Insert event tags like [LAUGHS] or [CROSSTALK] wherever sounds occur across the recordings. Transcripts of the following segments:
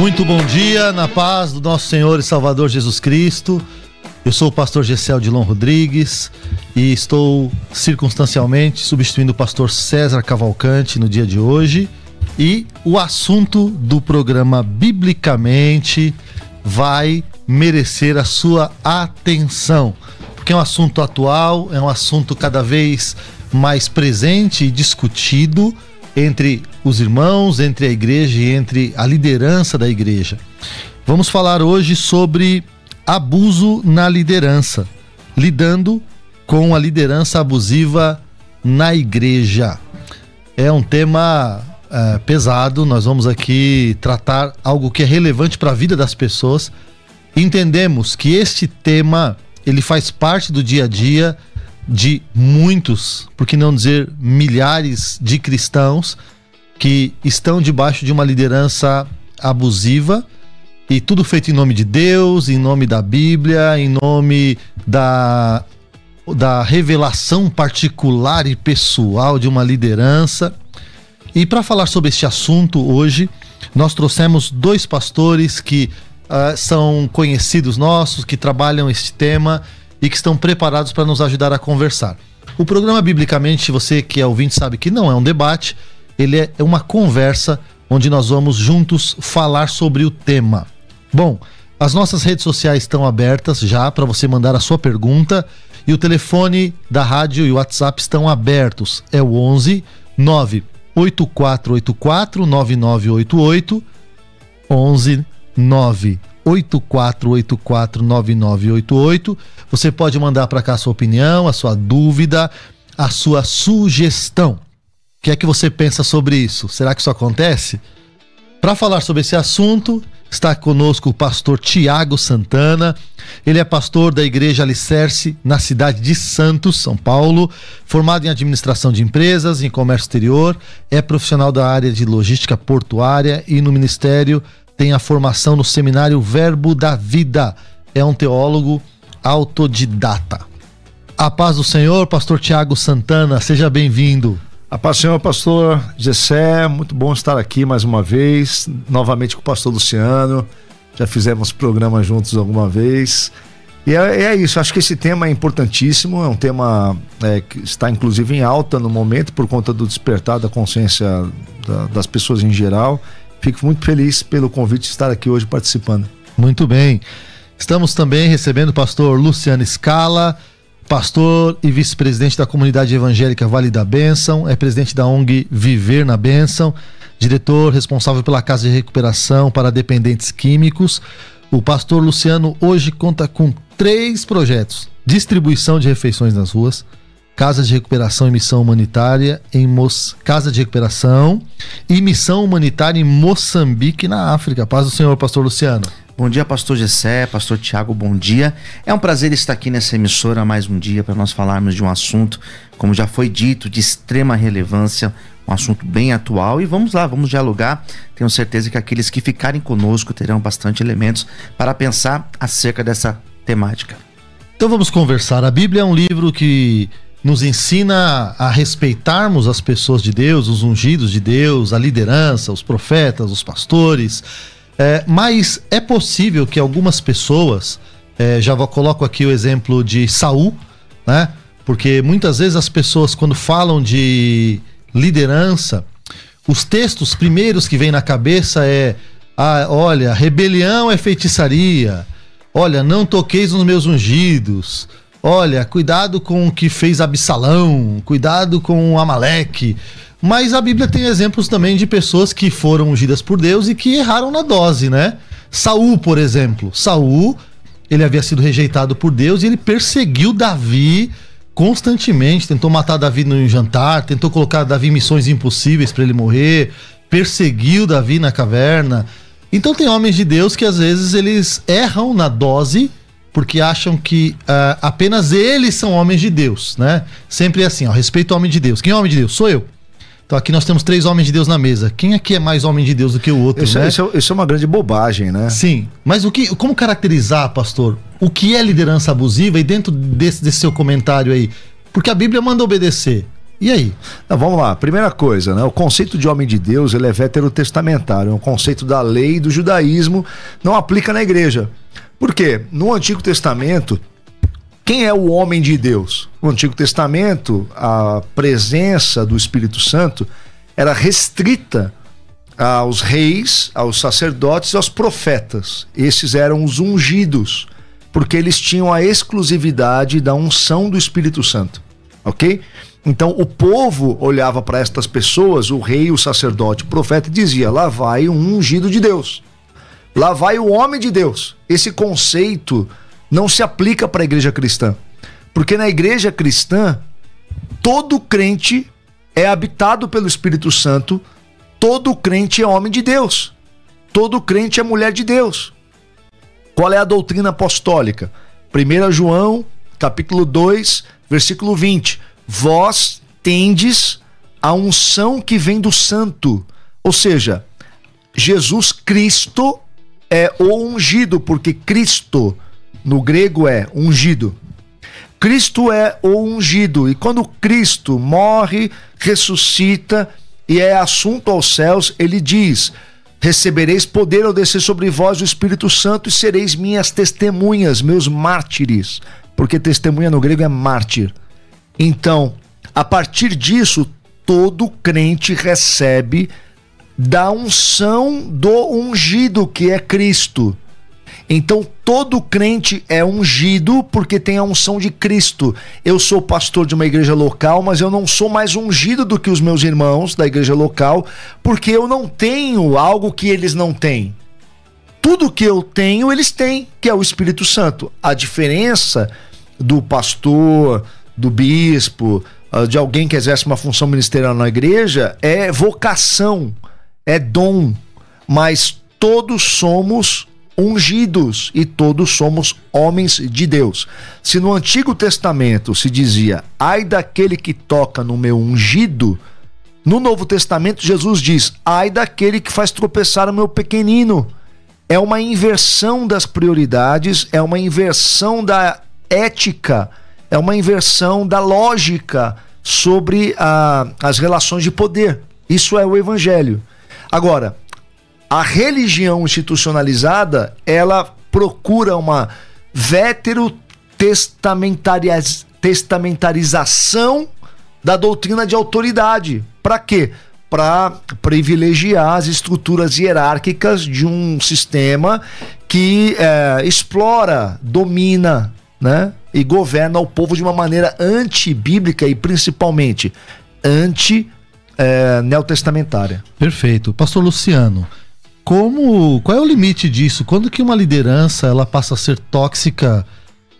Muito bom dia, na paz do nosso Senhor e Salvador Jesus Cristo. Eu sou o pastor Gessel Dilon Rodrigues e estou circunstancialmente substituindo o pastor César Cavalcante no dia de hoje. E o assunto do programa Biblicamente vai merecer a sua atenção, porque é um assunto atual, é um assunto cada vez mais presente e discutido entre os irmãos, entre a igreja e entre a liderança da igreja. Vamos falar hoje sobre abuso na liderança, lidando com a liderança abusiva na igreja. É um tema é, pesado, nós vamos aqui tratar algo que é relevante para a vida das pessoas. Entendemos que este tema ele faz parte do dia a dia de muitos, por que não dizer milhares de cristãos que estão debaixo de uma liderança abusiva e tudo feito em nome de Deus, em nome da Bíblia, em nome da, da revelação particular e pessoal de uma liderança. E para falar sobre este assunto hoje, nós trouxemos dois pastores que uh, são conhecidos nossos, que trabalham este tema e que estão preparados para nos ajudar a conversar. O programa, biblicamente, você que é ouvinte sabe que não é um debate, ele é uma conversa onde nós vamos juntos falar sobre o tema. Bom, as nossas redes sociais estão abertas já para você mandar a sua pergunta e o telefone da rádio e o WhatsApp estão abertos. É o 11 98484 9988 11 9 84849988. Você pode mandar para cá a sua opinião, a sua dúvida, a sua sugestão. O que é que você pensa sobre isso? Será que isso acontece? Para falar sobre esse assunto, está conosco o pastor Tiago Santana. Ele é pastor da Igreja Alicerce na cidade de Santos, São Paulo, formado em administração de empresas, em comércio exterior, é profissional da área de logística portuária e no Ministério tem a formação no seminário Verbo da Vida. É um teólogo autodidata. A paz do Senhor, pastor Tiago Santana, seja bem-vindo. A paz do Senhor, pastor Gessé, muito bom estar aqui mais uma vez, novamente com o pastor Luciano. Já fizemos programa juntos alguma vez. E é, é, isso, acho que esse tema é importantíssimo, é um tema é, que está inclusive em alta no momento por conta do despertar da consciência da, das pessoas em geral Fico muito feliz pelo convite de estar aqui hoje participando. Muito bem. Estamos também recebendo o pastor Luciano Scala, pastor e vice-presidente da comunidade evangélica Vale da Bênção, é presidente da ONG Viver na Bênção, diretor responsável pela Casa de Recuperação para Dependentes Químicos. O pastor Luciano hoje conta com três projetos: distribuição de refeições nas ruas, Casa de Recuperação e Missão Humanitária em Mo Casa de Recuperação e Missão Humanitária em Moçambique, na África. Paz do Senhor, Pastor Luciano. Bom dia, Pastor Gessé, Pastor Tiago, bom dia. É um prazer estar aqui nessa emissora mais um dia para nós falarmos de um assunto, como já foi dito, de extrema relevância, um assunto bem atual. E vamos lá, vamos dialogar. Tenho certeza que aqueles que ficarem conosco terão bastante elementos para pensar acerca dessa temática. Então vamos conversar. A Bíblia é um livro que nos ensina a respeitarmos as pessoas de Deus, os ungidos de Deus, a liderança, os profetas, os pastores. É, mas é possível que algumas pessoas, é, já coloco aqui o exemplo de Saul, né? Porque muitas vezes as pessoas, quando falam de liderança, os textos primeiros que vêm na cabeça é: ah, olha, rebelião é feitiçaria, olha, não toqueis nos meus ungidos, Olha, cuidado com o que fez Absalão, cuidado com Amaleque. Mas a Bíblia tem exemplos também de pessoas que foram ungidas por Deus e que erraram na dose, né? Saul, por exemplo. Saul, ele havia sido rejeitado por Deus e ele perseguiu Davi constantemente, tentou matar Davi no jantar, tentou colocar Davi em missões impossíveis para ele morrer, perseguiu Davi na caverna. Então tem homens de Deus que às vezes eles erram na dose porque acham que uh, apenas eles são homens de Deus, né? Sempre é assim, ó, respeito ao homem de Deus. Quem é homem de Deus? Sou eu. Então aqui nós temos três homens de Deus na mesa. Quem aqui é mais homem de Deus do que o outro, isso, né? Isso, isso é uma grande bobagem, né? Sim. Mas o que, como caracterizar, pastor, o que é liderança abusiva e dentro desse, desse seu comentário aí? Porque a Bíblia manda obedecer. E aí? Não, vamos lá. Primeira coisa, né? O conceito de homem de Deus ele é veterotestamentário. É um conceito da lei do judaísmo. Não aplica na igreja. Por quê? No Antigo Testamento, quem é o homem de Deus? No Antigo Testamento, a presença do Espírito Santo era restrita aos reis, aos sacerdotes e aos profetas. Esses eram os ungidos, porque eles tinham a exclusividade da unção do Espírito Santo. Ok? Então o povo olhava para estas pessoas, o rei, o sacerdote, o profeta, e dizia: lá vai um ungido de Deus. Lá vai o homem de Deus. Esse conceito não se aplica para a igreja cristã. Porque na igreja cristã, todo crente é habitado pelo Espírito Santo, todo crente é homem de Deus. Todo crente é mulher de Deus. Qual é a doutrina apostólica? 1 João, capítulo 2, versículo 20. Vós tendes a unção que vem do santo. Ou seja, Jesus Cristo é o ungido, porque Cristo no grego é ungido. Cristo é o ungido, e quando Cristo morre, ressuscita e é assunto aos céus, ele diz: Recebereis poder ao descer sobre vós o Espírito Santo e sereis minhas testemunhas, meus mártires, porque testemunha no grego é mártir. Então, a partir disso, todo crente recebe da unção do ungido, que é Cristo. Então todo crente é ungido porque tem a unção de Cristo. Eu sou pastor de uma igreja local, mas eu não sou mais ungido do que os meus irmãos da igreja local, porque eu não tenho algo que eles não têm. Tudo que eu tenho, eles têm, que é o Espírito Santo. A diferença do pastor, do bispo, ah, de alguém que exerce uma função ministerial na igreja é vocação é dom, mas todos somos ungidos e todos somos homens de Deus. Se no Antigo Testamento se dizia, ai daquele que toca no meu ungido, no Novo Testamento Jesus diz, ai daquele que faz tropeçar o meu pequenino. É uma inversão das prioridades, é uma inversão da ética, é uma inversão da lógica sobre a, as relações de poder. Isso é o Evangelho. Agora, a religião institucionalizada, ela procura uma veterotestamentarização da doutrina de autoridade. Para quê? Para privilegiar as estruturas hierárquicas de um sistema que é, explora, domina, né? E governa o povo de uma maneira antibíblica e principalmente anti é, neotestamentária. Perfeito. Pastor Luciano, como qual é o limite disso? Quando que uma liderança ela passa a ser tóxica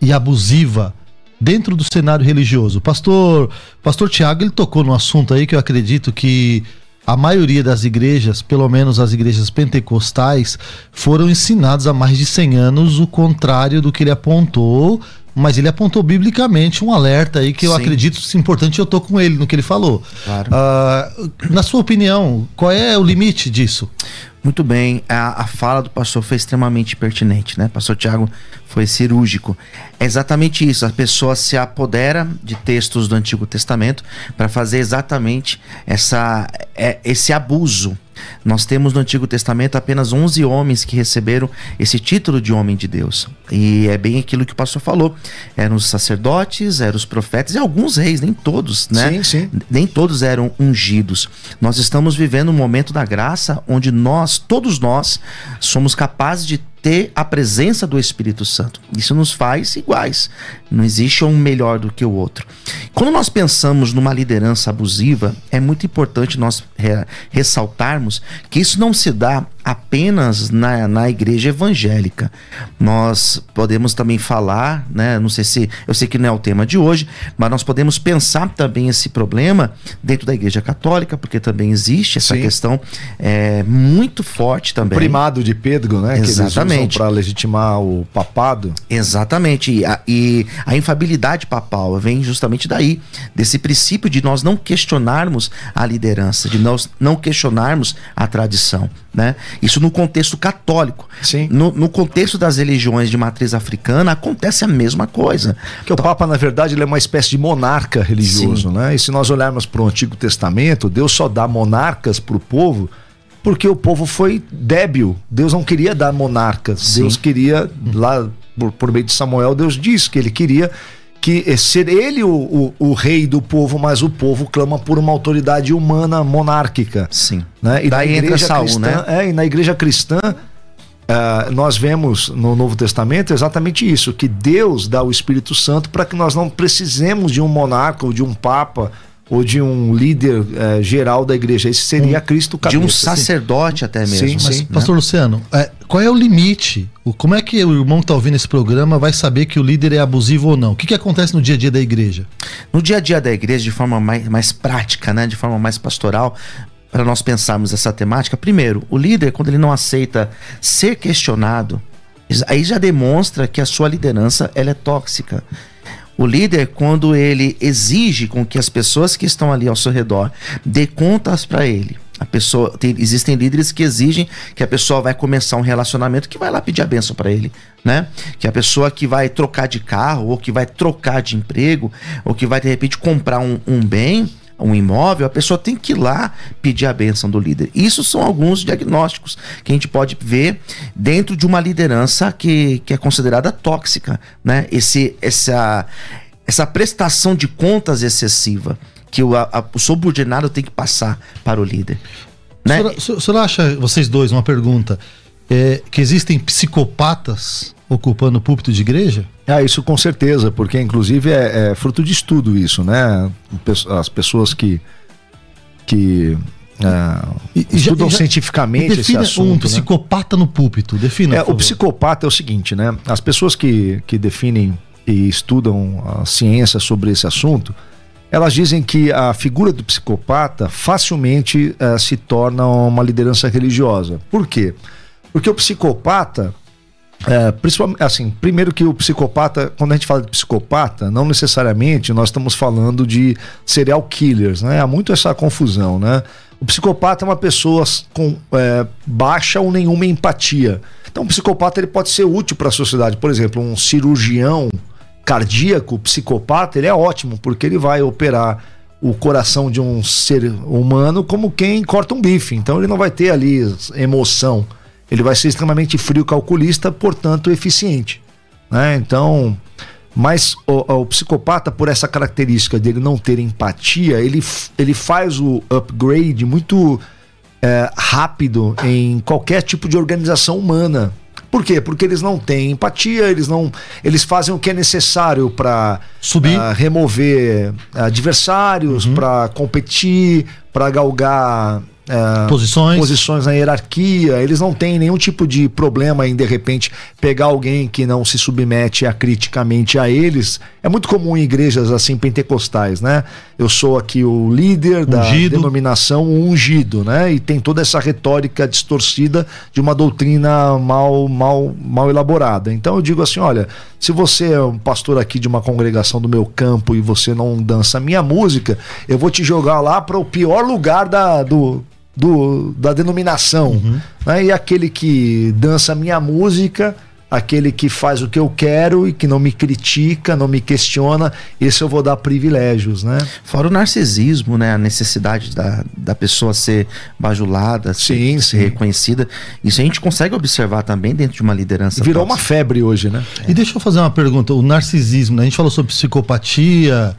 e abusiva dentro do cenário religioso? Pastor, pastor Tiago, ele tocou no assunto aí que eu acredito que a maioria das igrejas, pelo menos as igrejas pentecostais, foram ensinados há mais de 100 anos o contrário do que ele apontou mas ele apontou biblicamente um alerta aí que eu Sim. acredito importante eu tô com ele no que ele falou. Claro. Uh, na sua opinião, qual é o limite disso? Muito bem, a, a fala do pastor foi extremamente pertinente, né? Pastor Tiago foi cirúrgico. É exatamente isso, a pessoa se apodera de textos do Antigo Testamento para fazer exatamente essa, é, esse abuso nós temos no Antigo Testamento apenas 11 homens que receberam esse título de homem de Deus. E é bem aquilo que o pastor falou. Eram os sacerdotes, eram os profetas e alguns reis, nem todos, né? Sim, sim. Nem todos eram ungidos. Nós estamos vivendo um momento da graça onde nós, todos nós, somos capazes de ter a presença do Espírito Santo. Isso nos faz iguais. Não existe um melhor do que o outro. Quando nós pensamos numa liderança abusiva, é muito importante nós re ressaltarmos que isso não se dá apenas na, na igreja evangélica. Nós podemos também falar, né? Não sei se eu sei que não é o tema de hoje, mas nós podemos pensar também esse problema dentro da igreja católica, porque também existe essa Sim. questão é, muito forte também. O primado de Pedro, né? Exatamente. para legitimar o papado. Exatamente. E a, e a infabilidade papal vem justamente daí, desse princípio de nós não questionarmos a liderança, de nós não questionarmos a tradição, né? Isso no contexto católico. Sim. No, no contexto das religiões de matriz africana, acontece a mesma coisa. Que o Papa, na verdade, ele é uma espécie de monarca religioso, Sim. né? E se nós olharmos para o Antigo Testamento, Deus só dá monarcas para o povo porque o povo foi débil. Deus não queria dar monarcas. Sim. Deus queria, lá por, por meio de Samuel, Deus disse que ele queria que é ser ele o, o, o, rei do povo, mas o povo clama por uma autoridade humana monárquica. Sim. Né? E Daí na igreja Saul, cristã, né? é, e na igreja cristã uh, nós vemos no Novo Testamento exatamente isso, que Deus dá o Espírito Santo para que nós não precisemos de um monarca ou de um papa ou de um líder é, geral da igreja. Esse seria um, Cristo cabeça. De um sacerdote sim. até mesmo. Sim, mas, sim, Pastor né? Luciano, é, qual é o limite? O, como é que o irmão que está ouvindo esse programa vai saber que o líder é abusivo ou não? O que, que acontece no dia a dia da igreja? No dia a dia da igreja, de forma mais, mais prática, né, de forma mais pastoral, para nós pensarmos essa temática, primeiro, o líder, quando ele não aceita ser questionado, aí já demonstra que a sua liderança ela é tóxica. O líder, quando ele exige com que as pessoas que estão ali ao seu redor dê contas para ele, a pessoa tem, existem líderes que exigem que a pessoa vai começar um relacionamento que vai lá pedir a benção para ele, né? Que a pessoa que vai trocar de carro ou que vai trocar de emprego ou que vai de repente comprar um, um bem, um imóvel, a pessoa tem que ir lá pedir a benção do líder. Isso são alguns diagnósticos que a gente pode ver dentro de uma liderança que, que é considerada tóxica, né? Esse, essa, essa prestação de contas excessiva que o, a, o subordinado tem que passar para o líder. Né? O senhor, o senhor acha, vocês dois, uma pergunta, é, que existem psicopatas ocupando o púlpito de igreja? Ah, isso com certeza, porque inclusive é, é fruto de estudo isso, né? As pessoas que, que uh, e, estudam já, cientificamente esse assunto. Um né? psicopata né? no púlpito, defina. É, o psicopata é o seguinte, né? As pessoas que, que definem e estudam a ciência sobre esse assunto, elas dizem que a figura do psicopata facilmente uh, se torna uma liderança religiosa. Por quê? Porque o psicopata é, principalmente, assim, primeiro que o psicopata, quando a gente fala de psicopata, não necessariamente nós estamos falando de serial killers, né? Há muito essa confusão, né? O psicopata é uma pessoa com é, baixa ou nenhuma empatia. Então, o psicopata ele pode ser útil para a sociedade. Por exemplo, um cirurgião cardíaco, psicopata, ele é ótimo, porque ele vai operar o coração de um ser humano como quem corta um bife. Então, ele não vai ter ali emoção ele vai ser extremamente frio, calculista, portanto eficiente. Né? Então, mas o, o, psicopata, por essa característica dele não ter empatia, ele, ele faz o upgrade muito é, rápido em qualquer tipo de organização humana. Por quê? Porque eles não têm empatia, eles não, eles fazem o que é necessário para subir, uh, remover adversários, uhum. para competir, para galgar é, posições. posições na hierarquia, eles não têm nenhum tipo de problema em de repente pegar alguém que não se submete acriticamente a eles. É muito comum em igrejas assim pentecostais, né? Eu sou aqui o líder da ungido. denominação ungido, né? E tem toda essa retórica distorcida de uma doutrina mal, mal, mal elaborada. Então eu digo assim, olha, se você é um pastor aqui de uma congregação do meu campo e você não dança minha música, eu vou te jogar lá para o pior lugar da, do, do, da denominação. Uhum. Né? E aquele que dança minha música, aquele que faz o que eu quero e que não me critica, não me questiona, esse eu vou dar privilégios, né? Fora o narcisismo, né? A necessidade da, da pessoa ser bajulada, sim, ser, sim. ser reconhecida. Isso a gente consegue observar também dentro de uma liderança. Virou uma febre hoje, né? É. E deixa eu fazer uma pergunta. O narcisismo, né? a gente falou sobre psicopatia.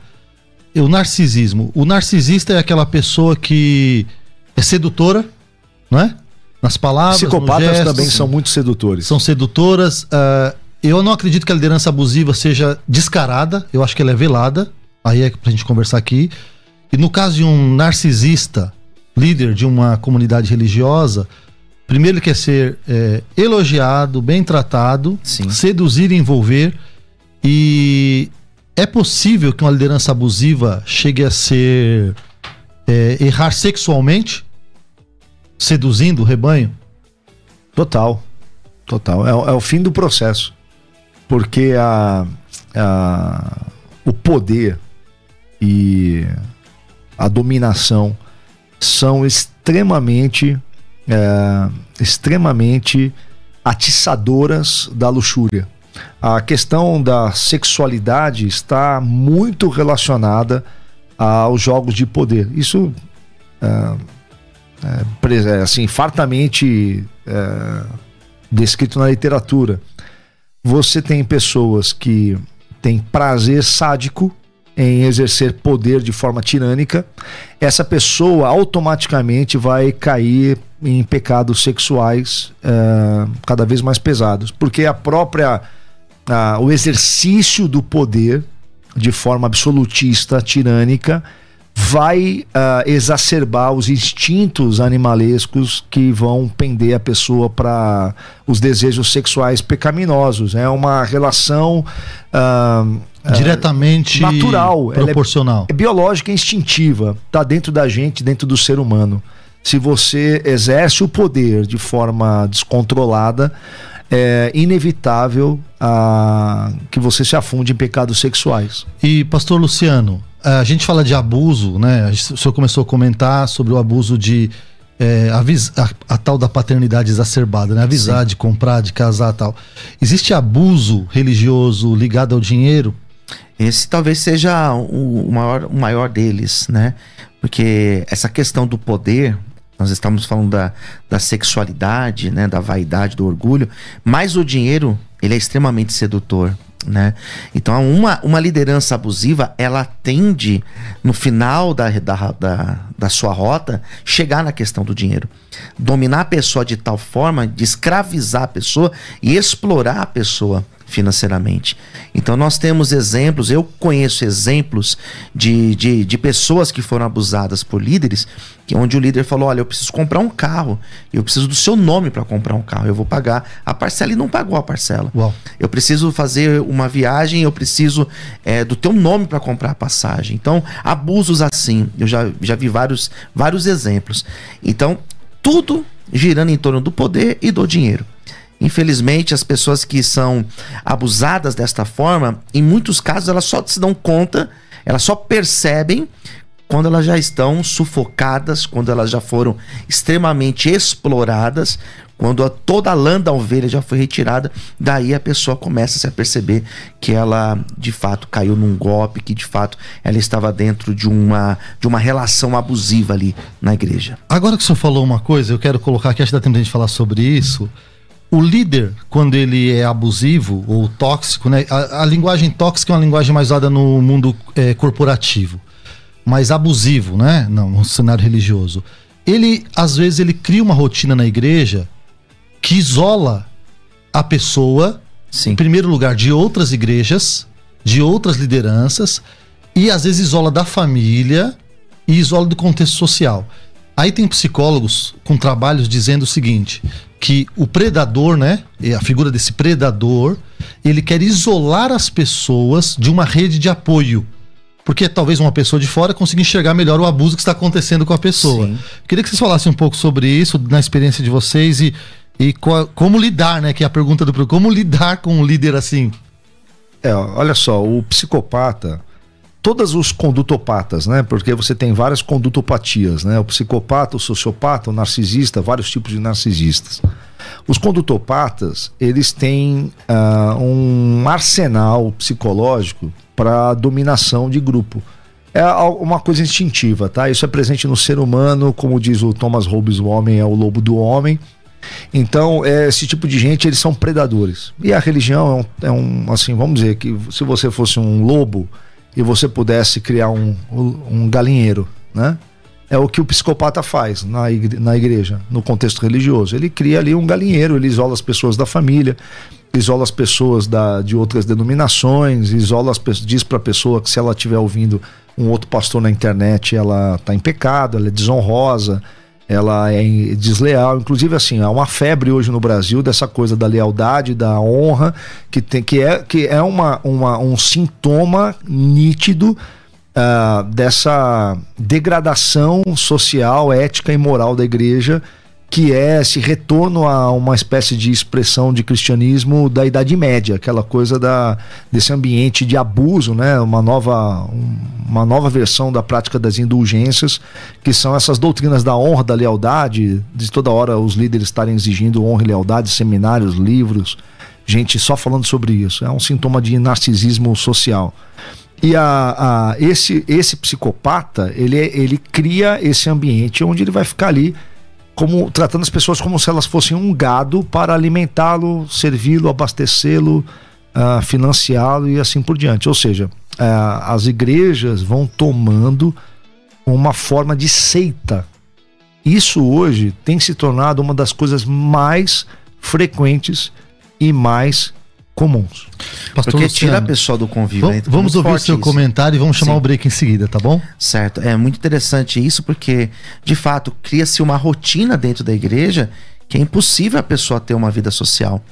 O narcisismo. O narcisista é aquela pessoa que é sedutora, não é? Nas palavras. Psicopatas gestos, também são muito sedutores. São sedutoras. Uh, eu não acredito que a liderança abusiva seja descarada, eu acho que ela é velada. Aí é pra gente conversar aqui. E no caso de um narcisista, líder de uma comunidade religiosa, Primeiro ele quer ser é, elogiado, bem tratado, Sim. seduzir e envolver. E é possível que uma liderança abusiva chegue a ser é, errar sexualmente, seduzindo o rebanho? Total. Total. É, o- é o fim do processo. Porque a, a- o poder e a dominação são extremamente, é, extremamente atiçadoras da luxúria. A questão da sexualidade está muito relacionada aos jogos de poder. Isso é, é, é, assim fartamente é, descrito na literatura. Você tem pessoas que têm prazer sádico em exercer poder de forma tirânica. Essa pessoa automaticamente vai cair em pecados sexuais eh, cada vez mais pesados, porque a própria ah, o exercício do poder de forma absolutista, tirânica, vai ah, exacerbar os instintos animalescos que vão pender a pessoa para os desejos sexuais pecaminosos. É uma relação ah, Diretamente natural, é- proporcional. é biológica e instintiva, está dentro da gente, dentro do ser humano. Se você exerce o poder de forma descontrolada, é inevitável ah, que você se afunde em pecados sexuais. E, pastor Luciano, a gente fala de abuso, né? O senhor começou a comentar sobre o abuso de. é, a, a tal da paternidade exacerbada, né? Avisar de comprar, de casar tal. Existe abuso religioso ligado ao dinheiro? Esse talvez seja o, o maior, o maior deles, né? Porque essa questão do poder, nós estamos falando da, da sexualidade, né? Da vaidade, do orgulho, mas o dinheiro, ele é extremamente sedutor. Né? Então, uma, uma liderança abusiva, ela tende, no final da, da, da, da sua rota, chegar na questão do dinheiro. Dominar a pessoa de tal forma de escravizar a pessoa e explorar a pessoa financeiramente. Então nós temos exemplos, eu conheço exemplos de, de, de pessoas que foram abusadas por líderes, que onde o líder falou: olha, eu preciso comprar um carro, eu preciso do seu nome para comprar um carro, eu vou pagar a parcela e não pagou a parcela. Uau. Eu preciso fazer uma viagem, eu preciso é, do teu nome para comprar a passagem. Então, abusos assim, eu já, já vi vários, vários exemplos. Então, tudo girando em torno do poder e do dinheiro. Infelizmente, as pessoas que são abusadas desta forma, em muitos casos, elas só se dão conta, elas só percebem quando elas já estão sufocadas, quando elas já foram extremamente exploradas, quando a- toda a lã da ovelha já foi retirada, daí a pessoa começa a se perceber que ela de fato caiu num golpe, que de fato ela estava dentro de uma, de uma relação abusiva ali na igreja. Agora que o senhor falou uma coisa, eu quero colocar aqui, acho que dá tempo de a gente falar sobre isso. O líder, quando ele é abusivo ou tóxico, né? A, a linguagem tóxica é uma linguagem mais usada no mundo eh, corporativo. Mas abusivo, né? Não, no cenário religioso. Ele, às vezes, ele cria uma rotina na igreja que isola a pessoa Sim. em primeiro lugar, de outras igrejas, de outras lideranças, e às vezes isola da família e isola do contexto social. Aí tem psicólogos com trabalhos dizendo o seguinte: que o predador, né? A figura desse predador, ele quer isolar as pessoas de uma rede de apoio. Porque talvez uma pessoa de fora consiga enxergar melhor o abuso que está acontecendo com a pessoa. Sim. Queria que vocês falassem um pouco sobre isso, na experiência de vocês e, e co- como lidar, né? Que é a pergunta do. Como lidar com um líder assim? É, olha só, o psicopata, todos os condutopatas, né? Porque você tem várias condutopatias, né? O psicopata, o sociopata, o narcisista, vários tipos de narcisistas. Os condutopatas, eles têm ah, um arsenal psicológico para dominação de grupo. É uma coisa instintiva, tá? Isso é presente no ser humano, como diz o Thomas Hobbes, o homem é o lobo do homem. Então, é, esse tipo de gente, eles são predadores. E a religião é um, é um, assim, vamos dizer que se você fosse um lobo e você pudesse criar um, um galinheiro, né? É o que o psicopata faz na igre- na igreja, no contexto religioso. Ele cria ali um galinheiro, ele isola as pessoas da família, isola as pessoas da, de outras denominações, isola as diz para a pessoa que se ela estiver ouvindo um outro pastor na internet, ela está em pecado, ela é desonrosa, ela é desleal. Inclusive, assim, há uma febre hoje no Brasil dessa coisa da lealdade, da honra, que, tem, que é, que é uma, uma, um sintoma nítido uh, dessa degradação social, ética e moral da igreja que é esse retorno a uma espécie de expressão de cristianismo da Idade Média, aquela coisa da, desse ambiente de abuso, né? uma, nova, uma nova versão da prática das indulgências, que são essas doutrinas da honra, da lealdade, de toda hora os líderes estarem exigindo honra e lealdade, seminários, livros, gente só falando sobre isso. É um sintoma de narcisismo social. E a, a, esse, esse psicopata, ele, ele cria esse ambiente onde ele vai ficar ali como tratando as pessoas como se elas fossem um gado para alimentá-lo, servi-lo, abastecê-lo, uh, financiá-lo e assim por diante. Ou seja, uh, as igrejas vão tomando uma forma de seita. Isso hoje tem se tornado uma das coisas mais frequentes e mais comuns. Pastor Porque tira a pessoa do convívio. Vamos, vamos ouvir o seu isso. comentário e vamos chamar Sim. o break em seguida, tá bom? Certo. É muito interessante isso porque, de fato, cria-se uma rotina dentro da igreja que é impossível a pessoa ter uma vida social.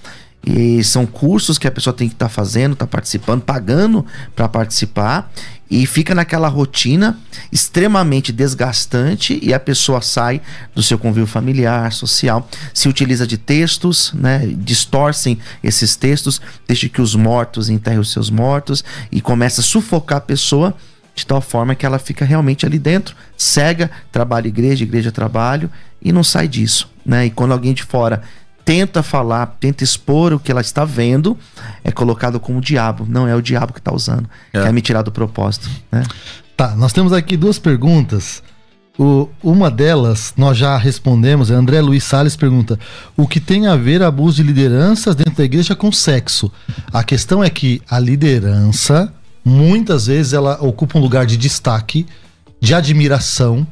E são cursos que a pessoa tem que estar tá fazendo, tá participando, pagando para participar e fica naquela rotina extremamente desgastante e a pessoa sai do seu convívio familiar, social, se utiliza de textos, né, distorcem esses textos, deixa que os mortos enterrem os seus mortos e começa a sufocar a pessoa de tal forma que ela fica realmente ali dentro, cega, trabalho igreja, igreja trabalho e não sai disso, né? E quando alguém de fora tenta falar, tenta expor o que ela está vendo, é colocado como diabo. Não é o diabo que está usando. É. Quer me tirar do propósito. Né? Tá, nós temos aqui duas perguntas. O, uma delas nós já respondemos. André Luiz Salles pergunta: o que tem a ver abuso de lideranças dentro da igreja com sexo? A questão é que a liderança, muitas vezes, ela ocupa um lugar de destaque, de admiração.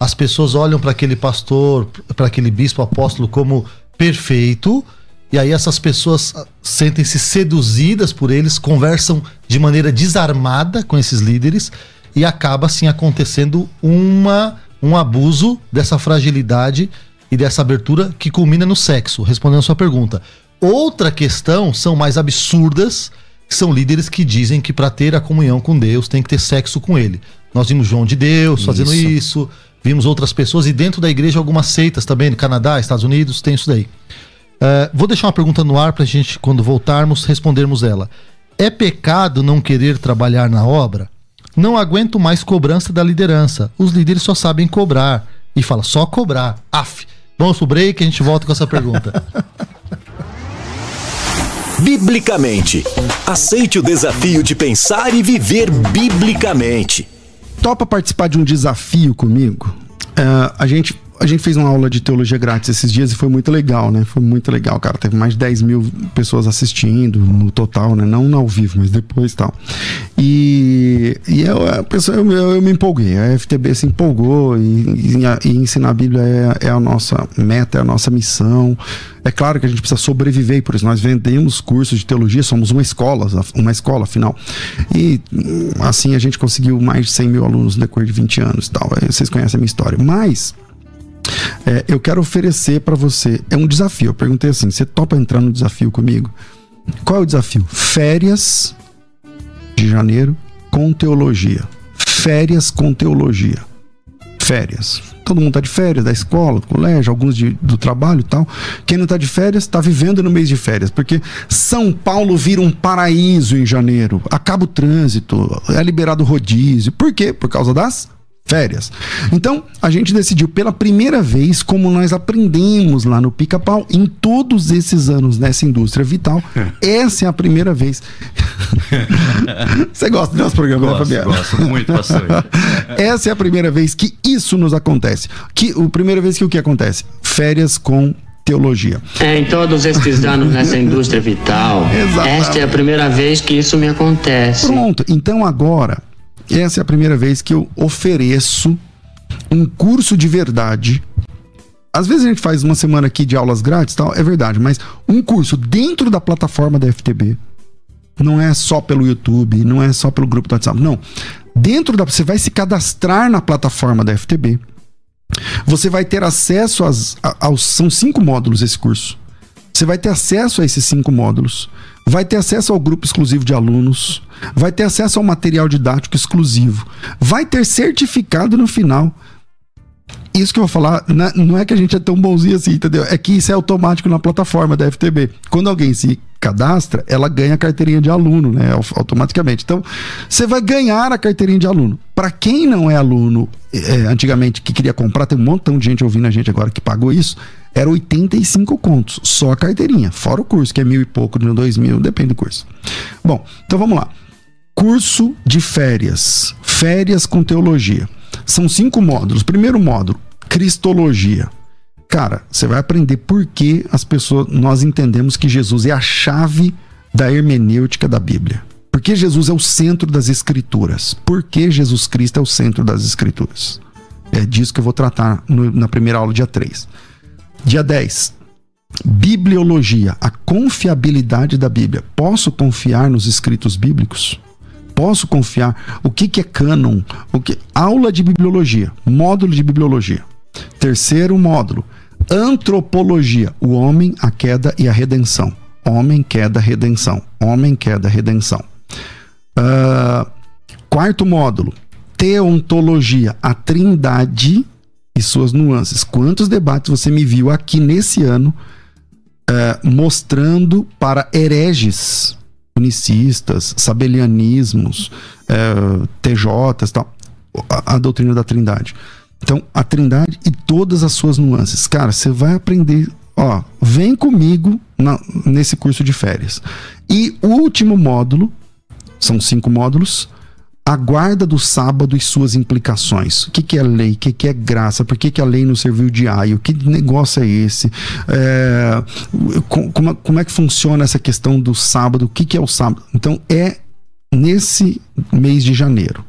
As pessoas olham para aquele pastor, para aquele bispo apóstolo como perfeito. E aí essas pessoas ah, sentem-se seduzidas por eles, conversam de maneira desarmada com esses líderes e acaba assim acontecendo uma um abuso dessa fragilidade e dessa abertura que culmina no sexo, respondendo a sua pergunta. Outra questão são mais absurdas, que são líderes que dizem que para ter a comunhão com Deus tem que ter sexo com ele. Nós vimos João de Deus isso. fazendo isso, Vimos outras pessoas e dentro da igreja algumas seitas também, no Canadá, Estados Unidos, tem isso daí. Uh, vou deixar uma pergunta no ar para a gente, quando voltarmos, respondermos ela. É pecado não querer trabalhar na obra? Não aguento mais cobrança da liderança. Os líderes só sabem cobrar. E fala, só cobrar. Af. Vamos pro break e a gente volta com essa pergunta. [LAUGHS] Biblicamente. Aceite o desafio de pensar e viver biblicamente topa participar de um desafio comigo? É, a gente a gente fez uma aula de teologia grátis esses dias e foi muito legal, né? Foi muito legal, cara. Teve mais de 10 mil pessoas assistindo no total, né? Não ao vivo, mas depois tal. E, e eu, a pessoa, eu, eu me empolguei. A FTB se empolgou e, e, e ensinar a Bíblia é, é, a nossa meta, é a nossa missão. É claro que a gente precisa sobreviver, por isso nós vendemos cursos de teologia, somos uma escola, uma escola, afinal. E assim a gente conseguiu mais de 100 mil alunos no decorrer de 20 anos e tal. Vocês conhecem a minha história. Mas é, eu quero oferecer para você. É um desafio. Eu perguntei assim: você topa entrar no desafio comigo? Qual é o desafio? Férias de janeiro com teologia. Férias com teologia. Férias. Todo mundo tá de férias, da escola, do colégio, alguns de, do trabalho e tal. Quem não tá de férias, tá vivendo no mês de férias. Porque São Paulo vira um paraíso em janeiro. Acaba o trânsito, é liberado o rodízio. Por quê? Por causa das férias. Então, a gente decidiu pela primeira vez, como nós aprendemos lá no Pica-Pau, em todos esses anos nessa indústria vital, essa é a primeira vez. [LAUGHS] Você gosta do nosso programa, gosto, né, Fabiano? Gosto muito, pastor. [LAUGHS] essa é a primeira vez que isso nos acontece. Que, a primeira vez que o que acontece? Férias com teologia. É, em todos esses anos nessa indústria vital, [LAUGHS] Exatamente. esta é a primeira vez que isso me acontece. Pronto, então agora essa é a primeira vez que eu ofereço um curso de verdade. Às vezes a gente faz uma semana aqui de aulas grátis, tal, é verdade, mas um curso dentro da plataforma da FTB. Não é só pelo YouTube, não é só pelo grupo do WhatsApp, não. Dentro da você vai se cadastrar na plataforma da FTB. Você vai ter acesso às, aos. São cinco módulos esse curso. Você vai ter acesso a esses cinco módulos. Vai ter acesso ao grupo exclusivo de alunos. Vai ter acesso ao material didático exclusivo. Vai ter certificado no final isso que eu vou falar, não é que a gente é tão bonzinho assim, entendeu? É que isso é automático na plataforma da FTB. Quando alguém se cadastra, ela ganha a carteirinha de aluno, né? Automaticamente. Então, você vai ganhar a carteirinha de aluno. Para quem não é aluno, é, antigamente, que queria comprar, tem um montão de gente ouvindo a gente agora que pagou isso, era 85 contos, só a carteirinha, fora o curso, que é mil e pouco, dois mil, depende do curso. Bom, então vamos lá. Curso de férias. Férias com teologia. São cinco módulos. Primeiro módulo, Cristologia. Cara, você vai aprender por que as pessoas, nós entendemos que Jesus é a chave da hermenêutica da Bíblia. Por que Jesus é o centro das Escrituras? Por que Jesus Cristo é o centro das Escrituras? É disso que eu vou tratar no, na primeira aula, dia 3. Dia 10. Bibliologia, a confiabilidade da Bíblia. Posso confiar nos escritos bíblicos? Posso confiar? O que, que é cânon? O que... Aula de bibliologia, módulo de bibliologia. Terceiro módulo, antropologia, o homem, a queda e a redenção. Homem, queda, redenção. Homem, queda, redenção. Uh, quarto módulo, teontologia, a trindade e suas nuances. Quantos debates você me viu aqui nesse ano uh, mostrando para hereges unicistas, sabelianismos, é, TJs, tal, a, a, doutrina da Trindade. Então, a Trindade e todas as suas nuances. Cara, você vai aprender. Ó, vem comigo na, nesse curso de férias. E o último módulo, são cinco módulos, a guarda do sábado e suas implicações. O que, que é lei? O que, que é graça? Por que, que a lei não serviu de aio? Que negócio é esse? É, como, como é que funciona essa questão do sábado? O que, que é o sábado? Então, é nesse mês de janeiro.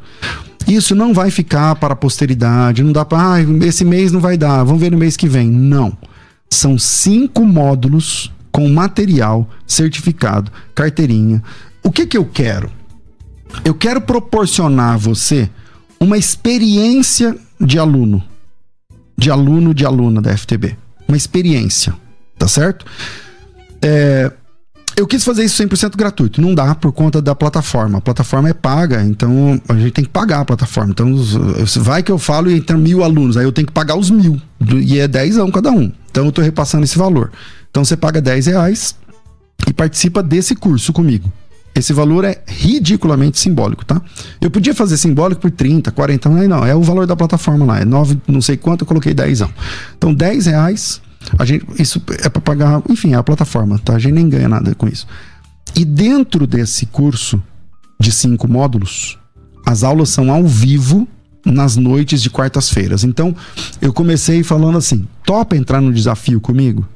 Isso não vai ficar para a posteridade, não dá para, ah, esse mês não vai dar, vamos ver no mês que vem. Não. São cinco módulos com material certificado, carteirinha. O que, que eu quero? Eu quero proporcionar a você uma experiência de aluno, de aluno, de aluna da FTB. Uma experiência, tá certo? É, eu quis fazer isso 100% gratuito. Não dá por conta da plataforma. A plataforma é paga, então a gente tem que pagar a plataforma. Então, vai que eu falo e entra mil alunos, aí eu tenho que pagar os mil. E é 10 cada um. Então eu tô repassando esse valor. Então você paga 10 reais e participa desse curso comigo. Esse valor é ridiculamente simbólico, tá? Eu podia fazer simbólico por 30, 40, mas não, é o valor da plataforma lá, é 9, não sei quanto, eu coloquei 10. Então, 10 reais, a gente, isso é para pagar, enfim, é a plataforma, tá? A gente nem ganha nada com isso. E dentro desse curso de cinco módulos, as aulas são ao vivo nas noites de quartas-feiras. Então, eu comecei falando assim: topa entrar no desafio comigo?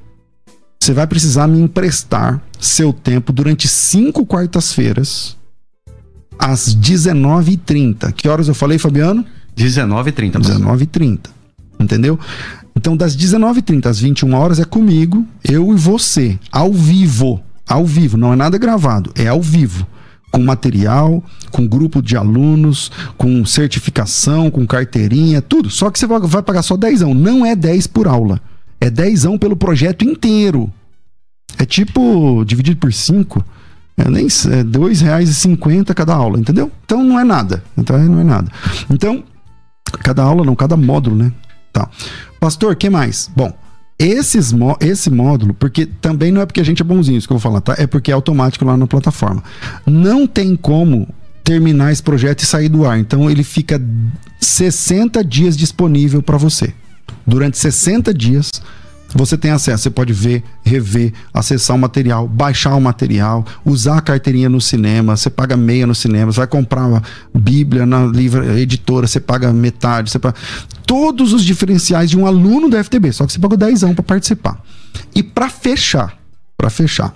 Você vai precisar me emprestar seu tempo durante cinco quartas-feiras, às 19h30. Que horas eu falei, Fabiano? 19h30. 19h30. Entendeu? Então, das 19h30 às 21 horas é comigo, eu e você, ao vivo. Ao vivo, não é nada gravado, é ao vivo. Com material, com grupo de alunos, com certificação, com carteirinha, tudo. Só que você vai pagar só 10, não é 10 por aula. É dezão pelo projeto inteiro. É tipo, dividido por cinco, é nem é dois reais e cinquenta cada aula, entendeu? Então não é nada. Então não é nada. Então, cada aula não, cada módulo, né? Tá. Pastor, que mais? Bom, esses, esse módulo, porque também não é porque a gente é bonzinho, isso que eu vou falar, tá? É porque é automático lá na plataforma. Não tem como terminar esse projeto e sair do ar. Então ele fica 60 dias disponível para você durante 60 dias você tem acesso, você pode ver, rever, acessar o material, baixar o material, usar a carteirinha no cinema, você paga meia no cinema, você vai comprar uma Bíblia na livra, editora, você paga metade, você paga todos os diferenciais de um aluno da FTB, só que você pagou 10 para participar. E para fechar, para fechar,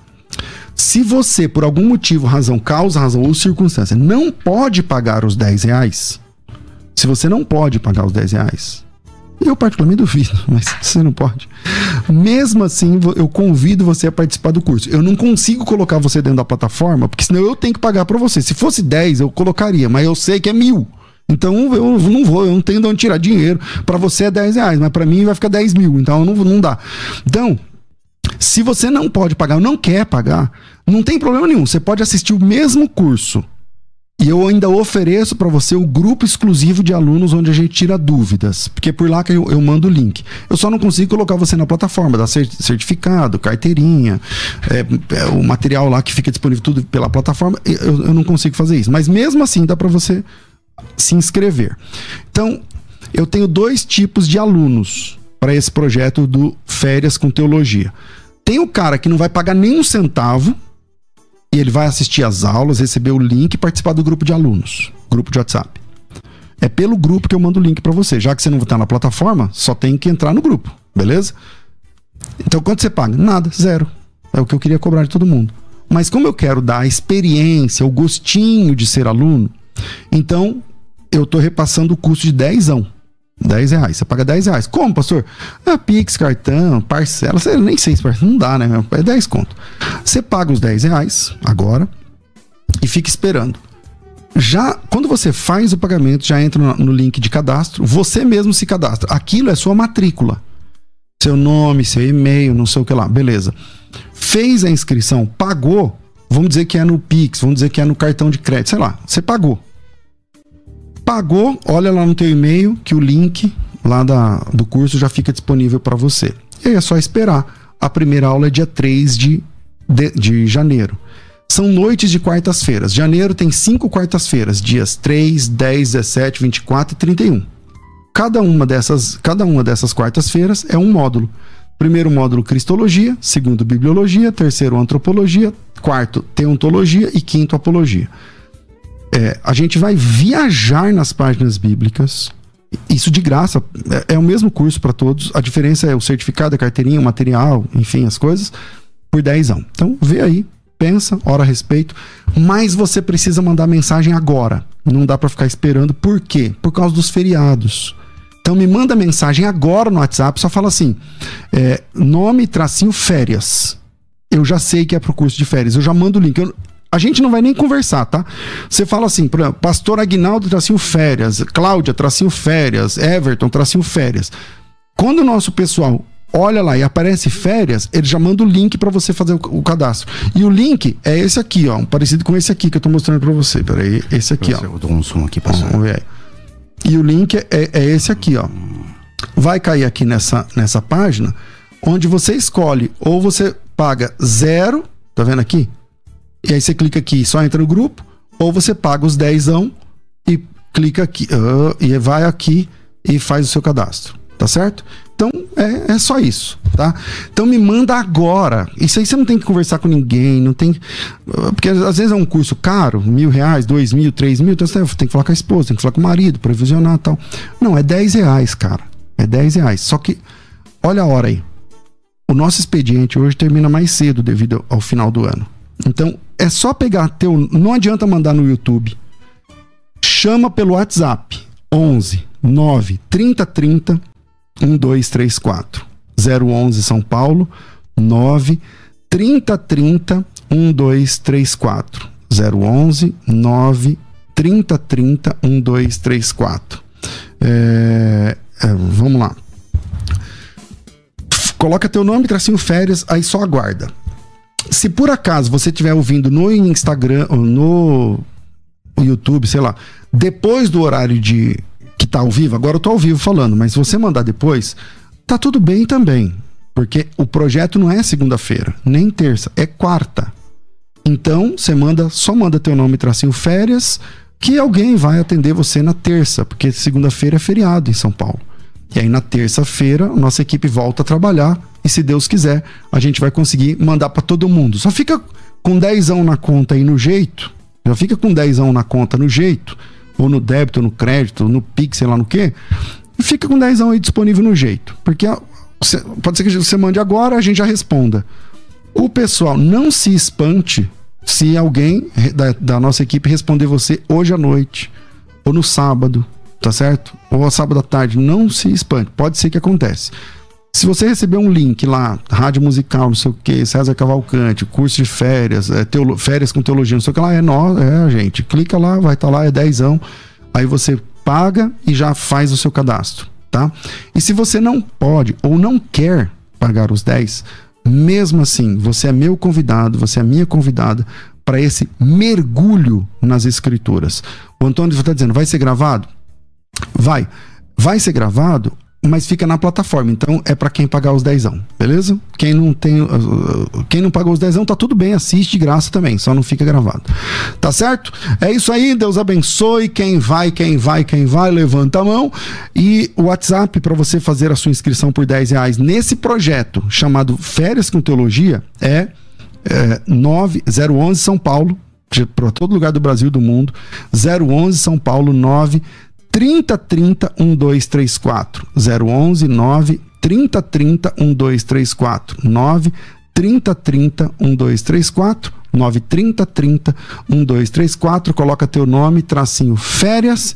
se você, por algum motivo, razão, causa, razão ou circunstância, não pode pagar os 10 reais, se você não pode pagar os 10 reais, eu particularmente duvido, mas [LAUGHS] você não pode. Mesmo assim, eu convido você a participar do curso. Eu não consigo colocar você dentro da plataforma, porque senão eu tenho que pagar para você. Se fosse 10, eu colocaria, mas eu sei que é mil. Então eu não vou, eu não tenho de onde tirar dinheiro. Para você é 10 reais, mas para mim vai ficar 10 mil. Então não, não dá. Então, se você não pode pagar não quer pagar, não tem problema nenhum. Você pode assistir o mesmo curso. E eu ainda ofereço para você o grupo exclusivo de alunos onde a gente tira dúvidas. Porque é por lá que eu, eu mando o link. Eu só não consigo colocar você na plataforma, dar certificado, carteirinha, é, é, o material lá que fica disponível tudo pela plataforma. Eu, eu não consigo fazer isso. Mas mesmo assim dá para você se inscrever. Então, eu tenho dois tipos de alunos para esse projeto do Férias com Teologia. Tem o cara que não vai pagar nenhum centavo e ele vai assistir às aulas, receber o link e participar do grupo de alunos, grupo de WhatsApp. É pelo grupo que eu mando o link para você. Já que você não está na plataforma, só tem que entrar no grupo, beleza? Então quanto você paga? Nada, zero. É o que eu queria cobrar de todo mundo. Mas como eu quero dar a experiência, o gostinho de ser aluno, então eu estou repassando o custo de 10 anos. 10 reais. Você paga 10 reais. Como, pastor? Ah, Pix, cartão, parcela. Você nem sei se não dá, né? É 10 conto. Você paga os 10 reais agora e fica esperando. Já quando você faz o pagamento, já entra no link de cadastro, você mesmo se cadastra. Aquilo é sua matrícula. Seu nome, seu e-mail, não sei o que lá. Beleza. Fez a inscrição, pagou. Vamos dizer que é no Pix, vamos dizer que é no cartão de crédito, sei lá. Você pagou Pagou, olha lá no teu e-mail que o link lá da, do curso já fica disponível para você. E aí é só esperar. A primeira aula é dia 3 de, de, de janeiro. São noites de quartas-feiras. Janeiro tem cinco quartas-feiras, dias 3, 10, 17, 24 e 31. Cada uma dessas, cada uma dessas quartas-feiras é um módulo. Primeiro módulo Cristologia, segundo Bibliologia, terceiro Antropologia, quarto Teontologia e quinto Apologia é, a gente vai viajar nas páginas bíblicas. Isso de graça. É, é o mesmo curso para todos. A diferença é o certificado, a carteirinha, o material, enfim, as coisas, por 10 anos. Então, vê aí, pensa, ora a respeito. Mas você precisa mandar mensagem agora. Não dá para ficar esperando. Por quê? Por causa dos feriados. Então me manda mensagem agora no WhatsApp, só fala assim: é, nome, tracinho, férias. Eu já sei que é pro curso de férias. Eu já mando o link. Eu, a gente não vai nem conversar, tá? Você fala assim, por exemplo, pastor Aguinaldo tracinho férias, Cláudia tracinho férias, Everton tracinho férias. Quando o nosso pessoal olha lá e aparece férias, ele já manda o link para você fazer o, o, cadastro. E o link é esse aqui, ó, parecido com esse aqui que eu tô mostrando para você. Peraí, esse aqui, ó. Eu dou um zoom aqui, pastor. Vamos ver aí. E o link é, é esse aqui, ó. Vai cair aqui nessa, nessa página, onde você escolhe ou você paga zero, tá vendo aqui? E aí você clica aqui, só entra no grupo, ou você paga os 10 e clica aqui, uh, e vai aqui e faz o seu cadastro, tá certo? Então é, é só isso, tá? Então me manda agora. Isso aí você não tem que conversar com ninguém, não tem. Porque às vezes é um curso caro, mil reais, dois mil, três mil, então você tem que falar com a esposa, tem que falar com o marido, previsionar e tal. Não, é 10 reais, cara. É 10 reais. Só que, olha a hora aí. O nosso expediente hoje termina mais cedo devido ao final do ano. Então, é só pegar teu. Não adianta mandar no YouTube. Chama pelo WhatsApp. 11 9 30 30 1234. 011 São Paulo. 9 30 30 1234. 011 9 30 30 1234. É, é, vamos lá. Coloca teu nome, tracinho férias, aí só aguarda se por acaso você estiver ouvindo no Instagram, no YouTube, sei lá, depois do horário de que tá ao vivo, agora eu tô ao vivo falando, mas se você mandar depois, tá tudo bem também. Porque o projeto não é segunda-feira, nem terça, é quarta. Então, você manda, só manda teu nome tracinho férias, que alguém vai atender você na terça, porque segunda-feira é feriado em São Paulo. E aí na terça-feira, nossa equipe volta a trabalhar e se Deus quiser, a gente vai conseguir mandar para todo mundo. Só fica com 10 na conta aí no jeito. Já fica com 10 na conta no jeito, ou no débito, ou no crédito, ou no Pix, sei lá no quê. E fica com 10 aí disponível no jeito. Porque pode ser que você mande agora, a gente já responda. O pessoal não se espante se alguém da, da nossa equipe responder você hoje à noite, ou no sábado, tá certo? Ou sábado à tarde. Não se espante. Pode ser que aconteça. Se você receber um link lá, rádio musical, não sei o que, César Cavalcante, curso de férias, é, teolo, férias com teologia, não sei o que lá, é nós, é gente. Clica lá, vai estar tá lá, é dezão. Aí você paga e já faz o seu cadastro, tá? E se você não pode ou não quer pagar os 10, mesmo assim, você é meu convidado, você é minha convidada para esse mergulho nas escrituras. O Antônio está dizendo, vai ser gravado? Vai. Vai ser gravado mas fica na plataforma. Então é para quem pagar os dezão, beleza? Quem não tem, uh, uh, quem não pagou os dezão tá tudo bem, assiste de graça também, só não fica gravado. Tá certo? É isso aí, Deus abençoe quem vai, quem vai, quem vai, levanta a mão e o WhatsApp para você fazer a sua inscrição por 10 reais nesse projeto chamado Férias com Teologia é, é 9011 São Paulo para todo lugar do Brasil e do mundo 011 São Paulo 9 3030 1234 011 9 3030 1234 9 3030 1234 9 30 30 1234 coloca teu nome tracinho férias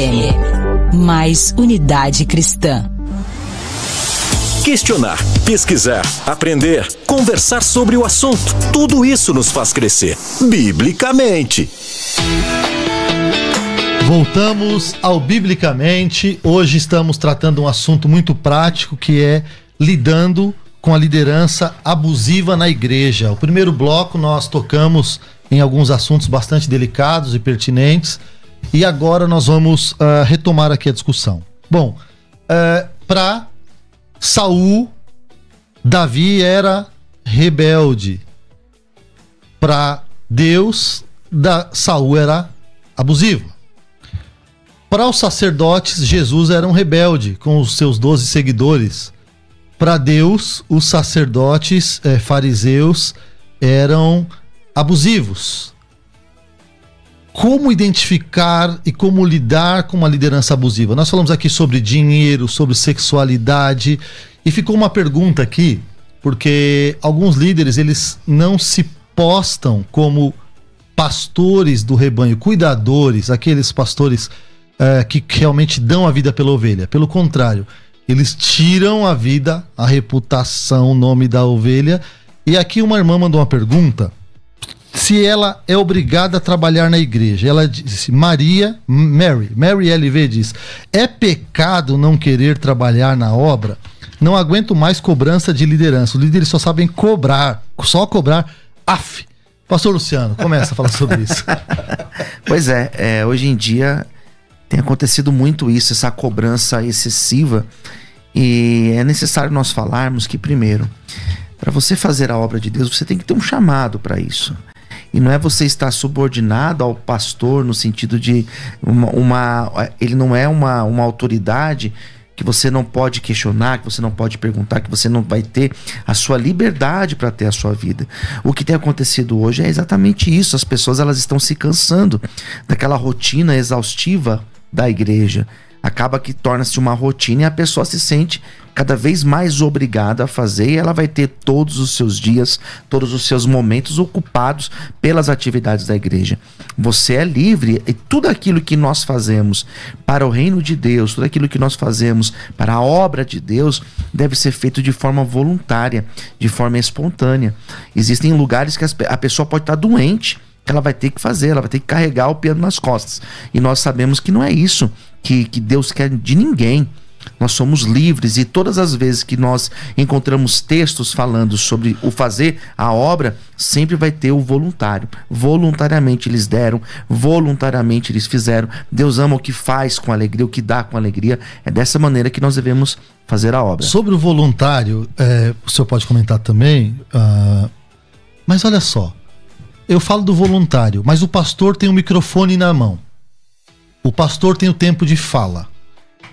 Mais unidade cristã. Questionar, pesquisar, aprender, conversar sobre o assunto. Tudo isso nos faz crescer, biblicamente. Voltamos ao Biblicamente. Hoje estamos tratando um assunto muito prático que é lidando com a liderança abusiva na igreja. O primeiro bloco nós tocamos em alguns assuntos bastante delicados e pertinentes e agora nós vamos uh, retomar aqui a discussão. Bom, uh, para Saul, Davi era rebelde. Para Deus, da, Saul era abusivo. Para os sacerdotes, Jesus era um rebelde com os seus doze seguidores. Para Deus, os sacerdotes eh, fariseus eram abusivos. Como identificar e como lidar com uma liderança abusiva? Nós falamos aqui sobre dinheiro, sobre sexualidade e ficou uma pergunta aqui, porque alguns líderes eles não se postam como pastores do rebanho, cuidadores, aqueles pastores é, que realmente dão a vida pela ovelha. Pelo contrário, eles tiram a vida, a reputação, o nome da ovelha. E aqui uma irmã mandou uma pergunta se ela é obrigada a trabalhar na igreja. Ela disse, Maria, Mary, Mary LV diz: é pecado não querer trabalhar na obra? Não aguento mais cobrança de liderança. Os líderes só sabem cobrar, só cobrar. Af. Pastor Luciano, começa a falar sobre isso. [LAUGHS] pois é, é, hoje em dia tem acontecido muito isso, essa cobrança excessiva. E é necessário nós falarmos que, primeiro, para você fazer a obra de Deus, você tem que ter um chamado para isso. E não é você estar subordinado ao pastor no sentido de uma, uma ele não é uma, uma autoridade que você não pode questionar, que você não pode perguntar, que você não vai ter a sua liberdade para ter a sua vida. O que tem acontecido hoje é exatamente isso. As pessoas elas estão se cansando daquela rotina exaustiva da igreja acaba que torna-se uma rotina e a pessoa se sente cada vez mais obrigada a fazer e ela vai ter todos os seus dias, todos os seus momentos ocupados pelas atividades da igreja. Você é livre e tudo aquilo que nós fazemos para o reino de Deus, tudo aquilo que nós fazemos para a obra de Deus, deve ser feito de forma voluntária, de forma espontânea. Existem lugares que a pessoa pode estar doente, que ela vai ter que fazer, ela vai ter que carregar o piano nas costas. E nós sabemos que não é isso que, que Deus quer de ninguém. Nós somos livres e todas as vezes que nós encontramos textos falando sobre o fazer a obra, sempre vai ter o voluntário. Voluntariamente eles deram, voluntariamente eles fizeram. Deus ama o que faz com alegria, o que dá com alegria. É dessa maneira que nós devemos fazer a obra. Sobre o voluntário, é, o senhor pode comentar também, uh, mas olha só, eu falo do voluntário, mas o pastor tem o um microfone na mão. O pastor tem o tempo de fala.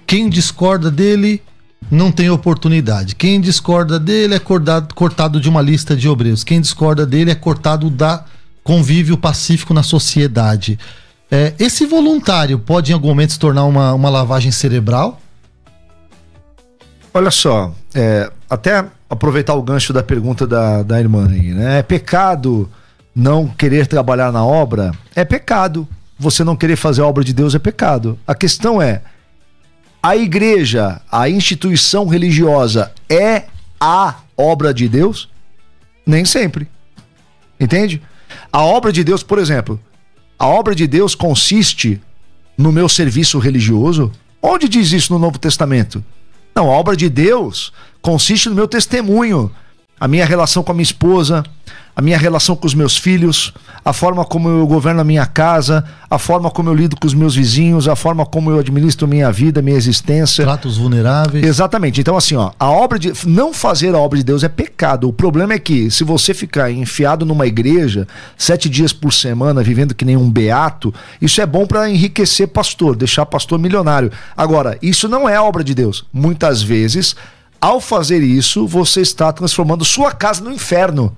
Quem discorda dele não tem oportunidade. Quem discorda dele é cortado, cortado de uma lista de obreiros. Quem discorda dele é cortado da convívio pacífico na sociedade. É, esse voluntário pode em algum momento se tornar uma, uma lavagem cerebral? Olha só, é, até aproveitar o gancho da pergunta da, da irmã aí, né? É pecado não querer trabalhar na obra? É pecado. Você não querer fazer a obra de Deus é pecado. A questão é: a igreja, a instituição religiosa é a obra de Deus? Nem sempre. Entende? A obra de Deus, por exemplo, a obra de Deus consiste no meu serviço religioso? Onde diz isso no Novo Testamento? Não, a obra de Deus consiste no meu testemunho, a minha relação com a minha esposa, a minha relação com os meus filhos, a forma como eu governo a minha casa, a forma como eu lido com os meus vizinhos, a forma como eu administro minha vida, minha existência. Tratos vulneráveis. Exatamente. Então, assim, ó, a obra de. Não fazer a obra de Deus é pecado. O problema é que, se você ficar enfiado numa igreja sete dias por semana, vivendo que nem um beato, isso é bom para enriquecer pastor, deixar pastor milionário. Agora, isso não é obra de Deus. Muitas vezes, ao fazer isso, você está transformando sua casa no inferno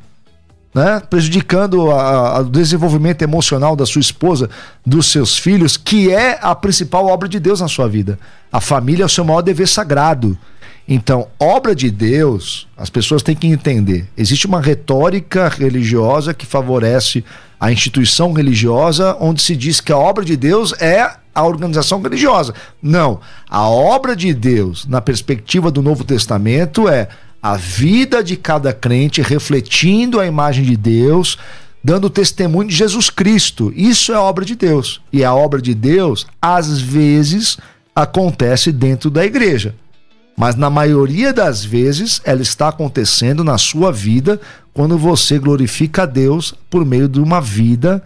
né? prejudicando o desenvolvimento emocional da sua esposa, dos seus filhos, que é a principal obra de Deus na sua vida. A família é o seu maior dever sagrado. Então, obra de Deus, as pessoas têm que entender. Existe uma retórica religiosa que favorece a instituição religiosa, onde se diz que a obra de Deus é a organização religiosa. Não. A obra de Deus, na perspectiva do Novo Testamento, é a vida de cada crente refletindo a imagem de Deus, dando testemunho de Jesus Cristo. Isso é obra de Deus. E a obra de Deus, às vezes, acontece dentro da igreja. Mas na maioria das vezes, ela está acontecendo na sua vida quando você glorifica a Deus por meio de uma vida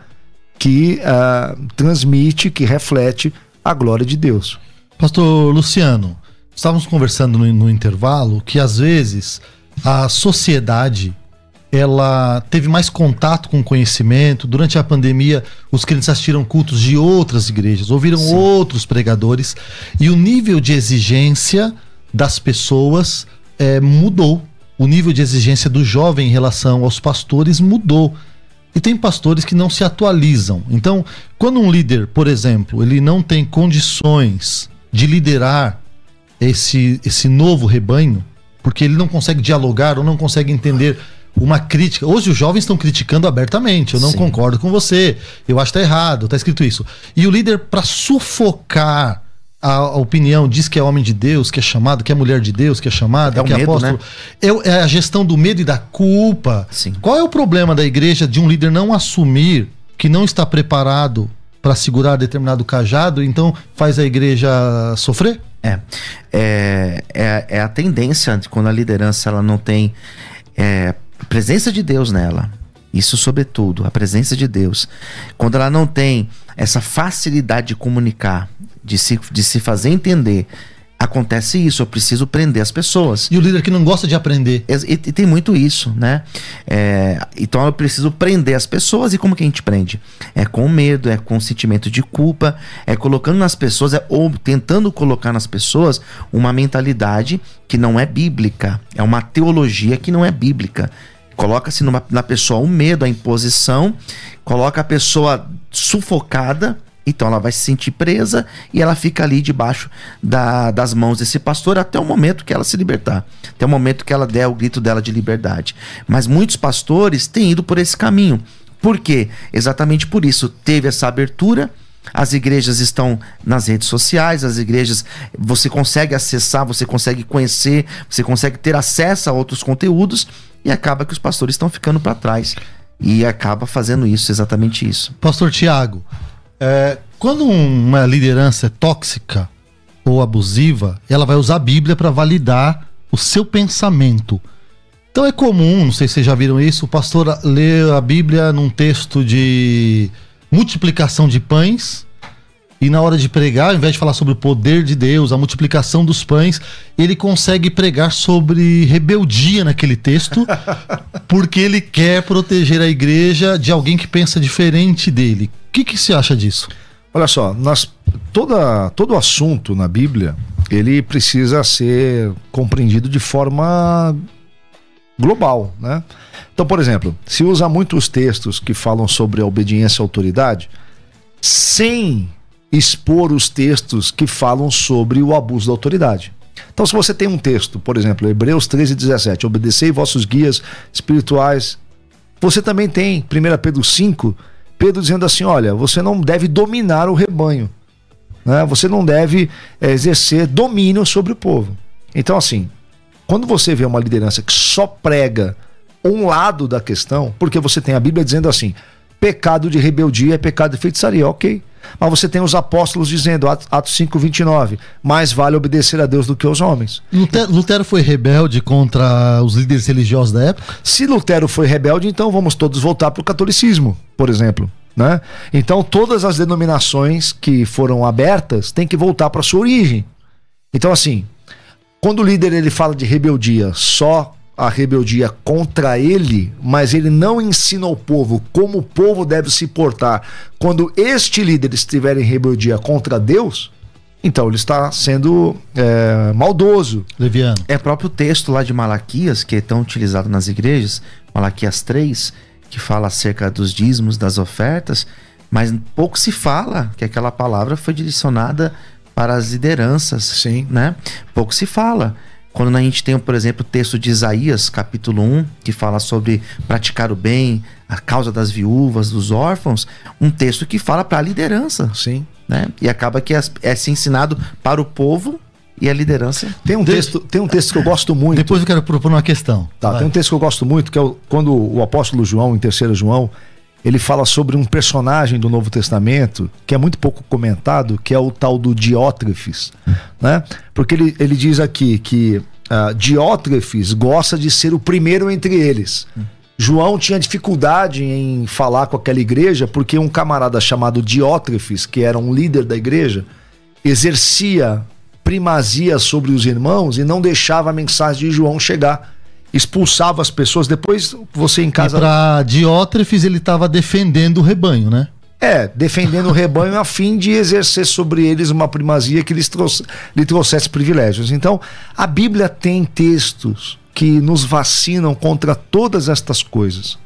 que uh, transmite, que reflete a glória de Deus. Pastor Luciano, estávamos conversando no, no intervalo que às vezes a sociedade ela teve mais contato com o conhecimento. Durante a pandemia, os crentes assistiram cultos de outras igrejas, ouviram Sim. outros pregadores e o nível de exigência das pessoas é, mudou. O nível de exigência do jovem em relação aos pastores mudou. E tem pastores que não se atualizam. Então, quando um líder, por exemplo, ele não tem condições de liderar esse, esse novo rebanho, porque ele não consegue dialogar ou não consegue entender uma crítica. Hoje os jovens estão criticando abertamente. Eu não Sim. concordo com você. Eu acho que tá errado, tá escrito isso. E o líder, para sufocar a, opinião, diz que é homem de Deus, que é chamado, que é mulher de Deus, que é chamado, é que é medo, apóstolo. Né? É, é, a gestão do medo e da culpa. Sim. Qual é o problema da igreja de um líder não assumir que não está preparado para segurar determinado cajado, então faz a igreja sofrer? É, é, é, é a tendência de quando a liderança ela não tem é, presença de Deus nela. Isso, sobretudo, a presença de Deus. Quando ela não tem essa facilidade de comunicar, de se, de se fazer entender acontece isso, eu preciso prender as pessoas. E o líder que não gosta de aprender. E, e tem muito isso, né? É, então eu preciso prender as pessoas e como que a gente prende? É com medo, é com sentimento de culpa, é colocando nas pessoas, é, ou tentando colocar nas pessoas uma mentalidade que não é bíblica, é uma teologia que não é bíblica. Coloca-se na pessoa o medo, a imposição, coloca a pessoa sufocada então ela vai se sentir presa e ela fica ali debaixo da, das mãos desse pastor até o momento que ela se libertar, até o momento que ela der o grito dela de liberdade. Mas muitos pastores têm ido por esse caminho. Por quê? Exatamente por isso. Teve essa abertura, as igrejas estão nas redes sociais, as igrejas você consegue acessar, você consegue conhecer, você consegue ter acesso a outros conteúdos e acaba que os pastores estão ficando para trás. E acaba fazendo isso, exatamente isso. Pastor Tiago, é, quando uma liderança é tóxica ou abusiva, ela vai usar a Bíblia para validar o seu pensamento. Então é comum, não sei se vocês já viram isso, o pastor lê a Bíblia num texto de multiplicação de pães e na hora de pregar, ao invés de falar sobre o poder de Deus, a multiplicação dos pães, ele consegue pregar sobre rebeldia naquele texto, [LAUGHS] porque ele quer proteger a igreja de alguém que pensa diferente dele que, que você acha disso? Olha só, nós, toda, todo assunto na Bíblia, ele precisa ser compreendido de forma global, né? Então, por exemplo, se usa muitos textos que falam sobre a obediência à autoridade, sem expor os textos que falam sobre o abuso da autoridade. Então, se você tem um texto, por exemplo, Hebreus 13, 17, obedecei vossos guias espirituais. Você também tem 1 Pedro 5, Pedro dizendo assim: olha, você não deve dominar o rebanho. Né? Você não deve é, exercer domínio sobre o povo. Então, assim, quando você vê uma liderança que só prega um lado da questão, porque você tem a Bíblia dizendo assim: pecado de rebeldia é pecado de feitiçaria, ok. Mas você tem os apóstolos dizendo, Atos 5, 29, mais vale obedecer a Deus do que aos homens. Lutero, Lutero foi rebelde contra os líderes religiosos da época? Se Lutero foi rebelde, então vamos todos voltar para o catolicismo, por exemplo. Né? Então todas as denominações que foram abertas têm que voltar para sua origem. Então assim, quando o líder ele fala de rebeldia só a rebeldia contra ele, mas ele não ensina ao povo como o povo deve se portar quando este líder estiver em rebeldia contra Deus, então ele está sendo é, maldoso. Leviano. É próprio texto lá de Malaquias, que é tão utilizado nas igrejas, Malaquias 3, que fala acerca dos dízimos, das ofertas, mas pouco se fala que aquela palavra foi direcionada para as lideranças. Sim. Né? Pouco se fala. Quando a gente tem, por exemplo, o texto de Isaías, capítulo 1, que fala sobre praticar o bem, a causa das viúvas, dos órfãos, um texto que fala para a liderança. Sim. Né? E acaba que é, é se ensinado para o povo e a liderança. Tem um texto, tem um texto que eu gosto muito. Depois eu quero propor uma questão. Tá, Vai. tem um texto que eu gosto muito, que é o, quando o apóstolo João, em 3 João, ele fala sobre um personagem do Novo Testamento que é muito pouco comentado, que é o tal do Diótrefes, né? Porque ele, ele diz aqui que uh, Diótrefes gosta de ser o primeiro entre eles. João tinha dificuldade em falar com aquela igreja porque um camarada chamado Diótrefes, que era um líder da igreja, exercia primazia sobre os irmãos e não deixava a mensagem de João chegar expulsava as pessoas. Depois você em casa. Pra Diótrefes ele estava defendendo o rebanho, né? É, defendendo o rebanho a fim de exercer sobre eles uma primazia que lhes trouxe, lhe trouxesse privilégios. Então, a Bíblia tem textos que nos vacinam contra todas estas coisas.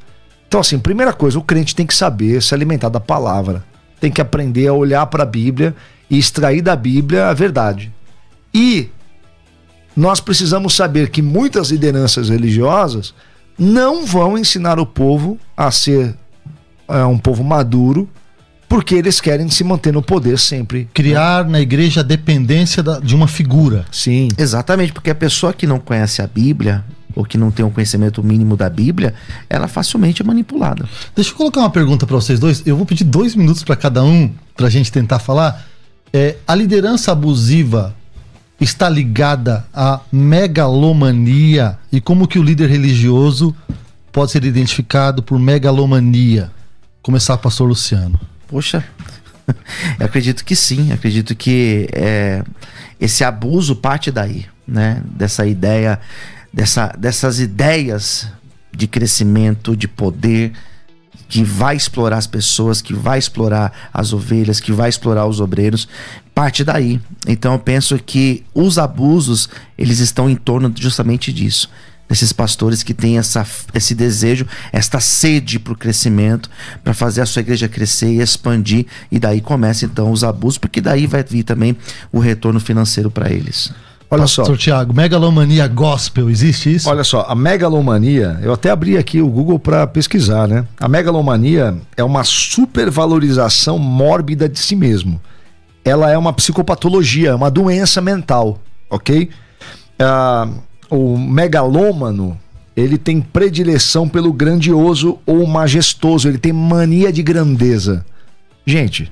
Então, assim, primeira coisa, o crente tem que saber se alimentar da palavra. Tem que aprender a olhar para a Bíblia e extrair da Bíblia a verdade. E nós precisamos saber que muitas lideranças religiosas não vão ensinar o povo a ser é, um povo maduro, porque eles querem se manter no poder sempre. Criar né? na igreja a dependência da, de uma figura. Sim. Exatamente, porque a pessoa que não conhece a Bíblia, ou que não tem um conhecimento mínimo da Bíblia, ela facilmente é manipulada. Deixa eu colocar uma pergunta para vocês dois. Eu vou pedir dois minutos para cada um, para a gente tentar falar. É, a liderança abusiva está ligada à megalomania e como que o líder religioso pode ser identificado por megalomania? Começar, pastor Luciano. Poxa, [LAUGHS] eu acredito que sim, acredito que é, esse abuso parte daí, né? Dessa ideia, dessa, dessas ideias de crescimento, de poder, que vai explorar as pessoas, que vai explorar as ovelhas, que vai explorar os obreiros, parte daí. Então eu penso que os abusos, eles estão em torno justamente disso. Desses pastores que têm essa, esse desejo, esta sede para o crescimento, para fazer a sua igreja crescer e expandir, e daí começa então os abusos, porque daí vai vir também o retorno financeiro para eles. Olha Pastor só. Tiago, megalomania gospel, existe isso? Olha só, a megalomania, eu até abri aqui o Google para pesquisar, né? A megalomania é uma supervalorização mórbida de si mesmo. Ela é uma psicopatologia, uma doença mental, ok? Ah, o megalômano, ele tem predileção pelo grandioso ou majestoso, ele tem mania de grandeza. Gente,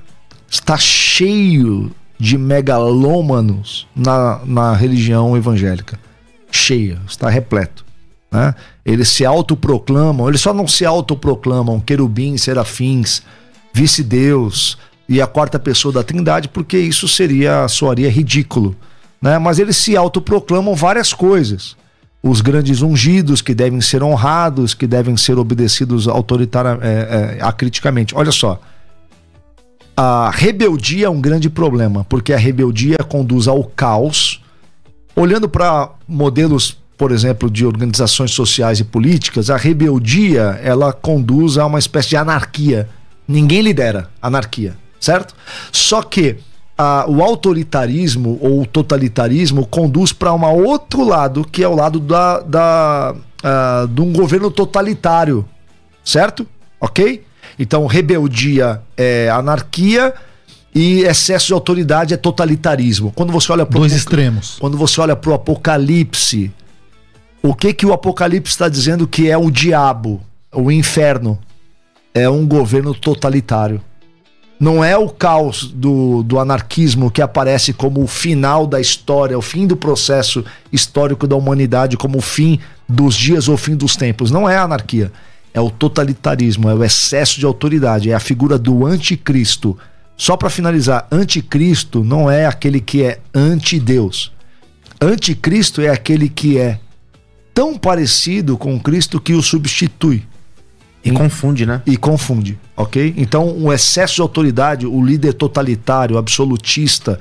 está cheio de megalômanos na, na religião evangélica. Cheia, está repleto. Né? Eles se autoproclamam, eles só não se autoproclamam querubins, serafins, vice-deus e a quarta pessoa da trindade, porque isso seria, soaria ridículo. Né? Mas eles se autoproclamam várias coisas. Os grandes ungidos que devem ser honrados, que devem ser obedecidos autoritariamente, é, é, acriticamente. Olha só, a rebeldia é um grande problema, porque a rebeldia conduz ao caos. Olhando para modelos, por exemplo, de organizações sociais e políticas, a rebeldia ela conduz a uma espécie de anarquia. Ninguém lidera anarquia. Certo? Só que a, o autoritarismo ou o totalitarismo conduz para um outro lado, que é o lado da, da, uh, de um governo totalitário, certo? Ok? Então, rebeldia é anarquia e excesso de autoridade é totalitarismo. Quando você olha para dois extremos. Quando você olha para o Apocalipse, o que que o Apocalipse está dizendo que é o diabo, o inferno? É um governo totalitário. Não é o caos do, do anarquismo que aparece como o final da história, o fim do processo histórico da humanidade, como o fim dos dias ou o fim dos tempos. Não é a anarquia. É o totalitarismo, é o excesso de autoridade, é a figura do anticristo. Só para finalizar, anticristo não é aquele que é anti-Deus. Anticristo é aquele que é tão parecido com Cristo que o substitui. E confunde, né? E confunde, ok? Então, um excesso de autoridade, o líder totalitário, absolutista,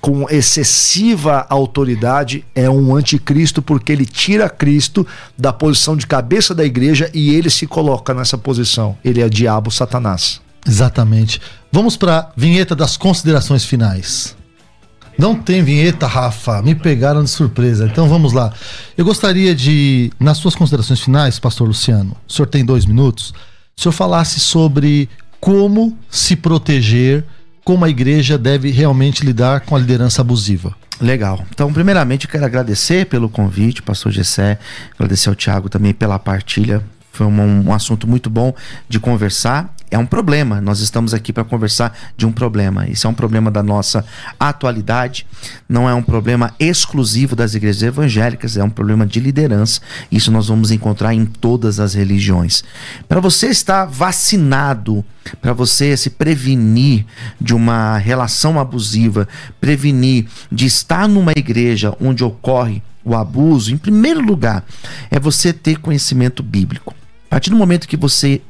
com excessiva autoridade, é um anticristo, porque ele tira Cristo da posição de cabeça da igreja e ele se coloca nessa posição. Ele é diabo, Satanás. Exatamente. Vamos para a vinheta das considerações finais. Não tem vinheta, Rafa. Me pegaram de surpresa. Então vamos lá. Eu gostaria de, nas suas considerações finais, Pastor Luciano, o senhor tem dois minutos, o senhor falasse sobre como se proteger, como a igreja deve realmente lidar com a liderança abusiva. Legal. Então, primeiramente, eu quero agradecer pelo convite, pastor Gessé, agradecer ao Tiago também pela partilha. Foi um, um assunto muito bom de conversar é um problema. Nós estamos aqui para conversar de um problema. Isso é um problema da nossa atualidade, não é um problema exclusivo das igrejas evangélicas, é um problema de liderança. Isso nós vamos encontrar em todas as religiões. Para você estar vacinado, para você se prevenir de uma relação abusiva, prevenir de estar numa igreja onde ocorre o abuso, em primeiro lugar, é você ter conhecimento bíblico. A partir do momento que você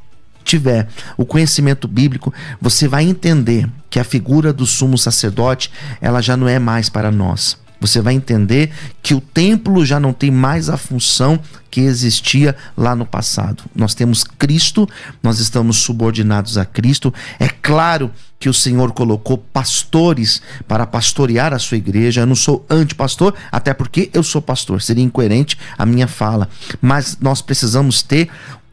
tiver o conhecimento bíblico, você vai entender que a figura do sumo sacerdote, ela já não é mais para nós. Você vai entender que o templo já não tem mais a função que existia lá no passado. Nós temos Cristo, nós estamos subordinados a Cristo. É claro que o Senhor colocou pastores para pastorear a sua igreja. Eu não sou antipastor, até porque eu sou pastor. Seria incoerente a minha fala. Mas nós precisamos ter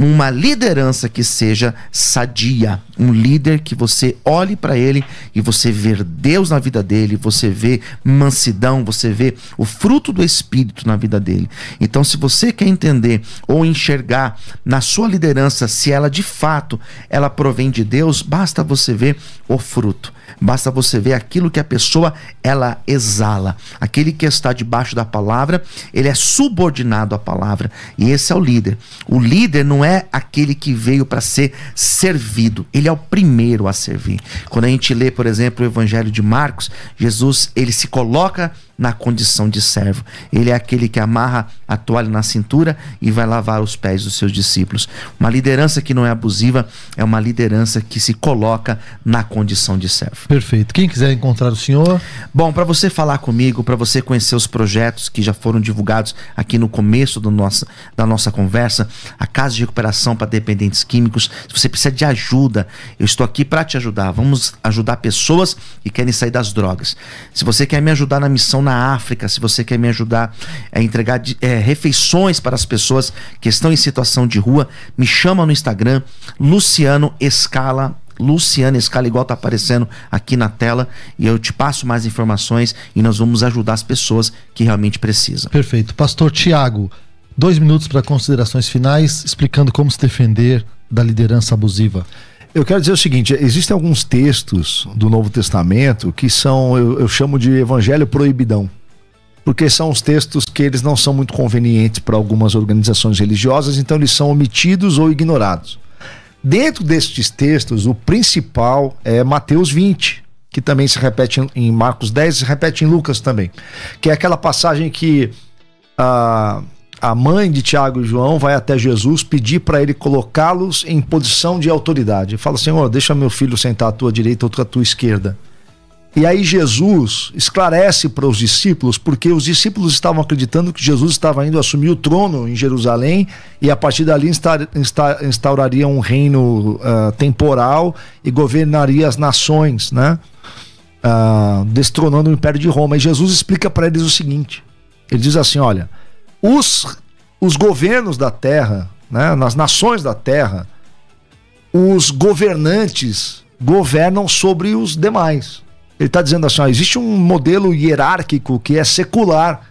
uma liderança que seja sadia, um líder que você olhe para ele e você vê Deus na vida dele, você vê mansidão, você vê o fruto do espírito na vida dele. Então, se você quer entender ou enxergar na sua liderança se ela de fato ela provém de Deus, basta você ver o fruto. Basta você ver aquilo que a pessoa ela exala. Aquele que está debaixo da palavra, ele é subordinado à palavra. E esse é o líder. O líder não é aquele que veio para ser servido, ele é o primeiro a servir. Quando a gente lê, por exemplo, o Evangelho de Marcos, Jesus, ele se coloca na condição de servo. Ele é aquele que amarra a toalha na cintura e vai lavar os pés dos seus discípulos. Uma liderança que não é abusiva é uma liderança que se coloca na condição de servo. Perfeito. Quem quiser encontrar o senhor? Bom, para você falar comigo, para você conhecer os projetos que já foram divulgados aqui no começo do nossa, da nossa conversa, a Casa de Recuperação para Dependentes Químicos, se você precisa de ajuda, eu estou aqui para te ajudar. Vamos ajudar pessoas que querem sair das drogas. Se você quer me ajudar na missão na na África, se você quer me ajudar a entregar é, refeições para as pessoas que estão em situação de rua, me chama no Instagram, Luciano Escala Luciana Escala, igual tá aparecendo aqui na tela, e eu te passo mais informações e nós vamos ajudar as pessoas que realmente precisam. Perfeito. Pastor Tiago, dois minutos para considerações finais, explicando como se defender da liderança abusiva. Eu quero dizer o seguinte: existem alguns textos do Novo Testamento que são, eu, eu chamo de evangelho proibidão. Porque são os textos que eles não são muito convenientes para algumas organizações religiosas, então eles são omitidos ou ignorados. Dentro destes textos, o principal é Mateus 20, que também se repete em Marcos 10 se repete em Lucas também. Que é aquela passagem que ah, a mãe de Tiago e João vai até Jesus pedir para ele colocá-los em posição de autoridade. Fala, Senhor, deixa meu filho sentar à tua direita ou à tua esquerda. E aí Jesus esclarece para os discípulos, porque os discípulos estavam acreditando que Jesus estava indo assumir o trono em Jerusalém e a partir dali instauraria um reino uh, temporal e governaria as nações, né? Uh, destronando o Império de Roma. E Jesus explica para eles o seguinte: ele diz assim, olha, os, os governos da terra, né, nas nações da terra, os governantes governam sobre os demais. Ele está dizendo assim: ó, existe um modelo hierárquico que é secular,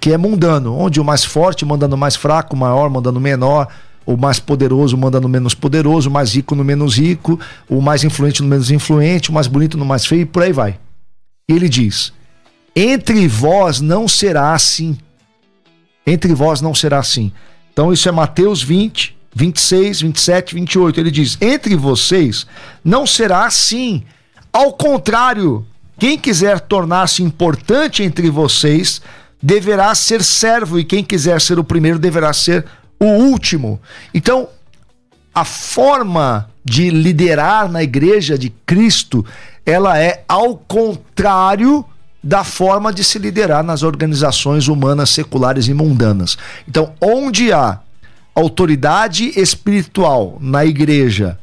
que é mundano, onde o mais forte manda no mais fraco, o maior manda no menor, o mais poderoso manda no menos poderoso, o mais rico no menos rico, o mais influente no menos influente, o mais bonito no mais feio, e por aí vai. Ele diz: Entre vós não será assim. Entre vós não será assim. Então, isso é Mateus 20, 26, 27, 28. Ele diz: Entre vocês não será assim. Ao contrário, quem quiser tornar-se importante entre vocês deverá ser servo, e quem quiser ser o primeiro deverá ser o último. Então, a forma de liderar na igreja de Cristo, ela é ao contrário da forma de se liderar nas organizações humanas seculares e mundanas. Então, onde há autoridade espiritual na igreja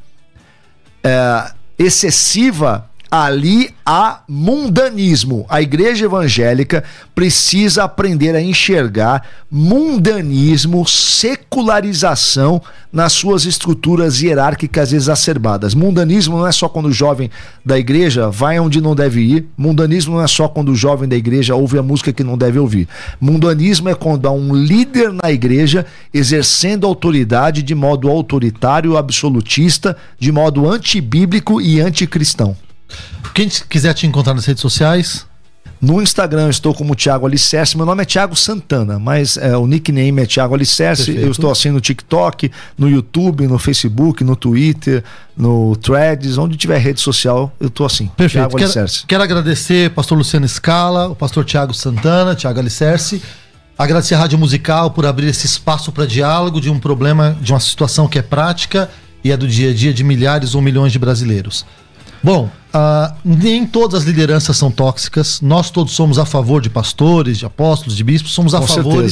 é, excessiva, ali há mundanismo. A igreja evangélica precisa aprender a enxergar mundanismo, secularização nas suas estruturas hierárquicas exacerbadas. Mundanismo não é só quando o jovem da igreja vai onde não deve ir. Mundanismo não é só quando o jovem da igreja ouve a música que não deve ouvir. Mundanismo é quando há um líder na igreja exercendo autoridade de modo autoritário, absolutista, de modo antibíblico e anticristão. Quem quiser te encontrar nas redes sociais, no Instagram estou como Thiago Alicerce. Meu nome é Thiago Santana, mas é, o nickname é Thiago Alicerce. Perfeito. Eu estou assim no TikTok, no YouTube, no Facebook, no Twitter, no Threads, onde tiver rede social, eu estou assim. Perfeito. Thiago Alicerce. Quero, quero agradecer pastor Luciano Scala, o pastor Thiago Santana, Thiago Alicerce. Agradecer a Rádio Musical por abrir esse espaço para diálogo de um problema, de uma situação que é prática e é do dia a dia de milhares ou milhões de brasileiros. Bom, uh, nem todas as lideranças são tóxicas. Nós todos somos a favor de pastores, de apóstolos, de bispos, somos a Com favor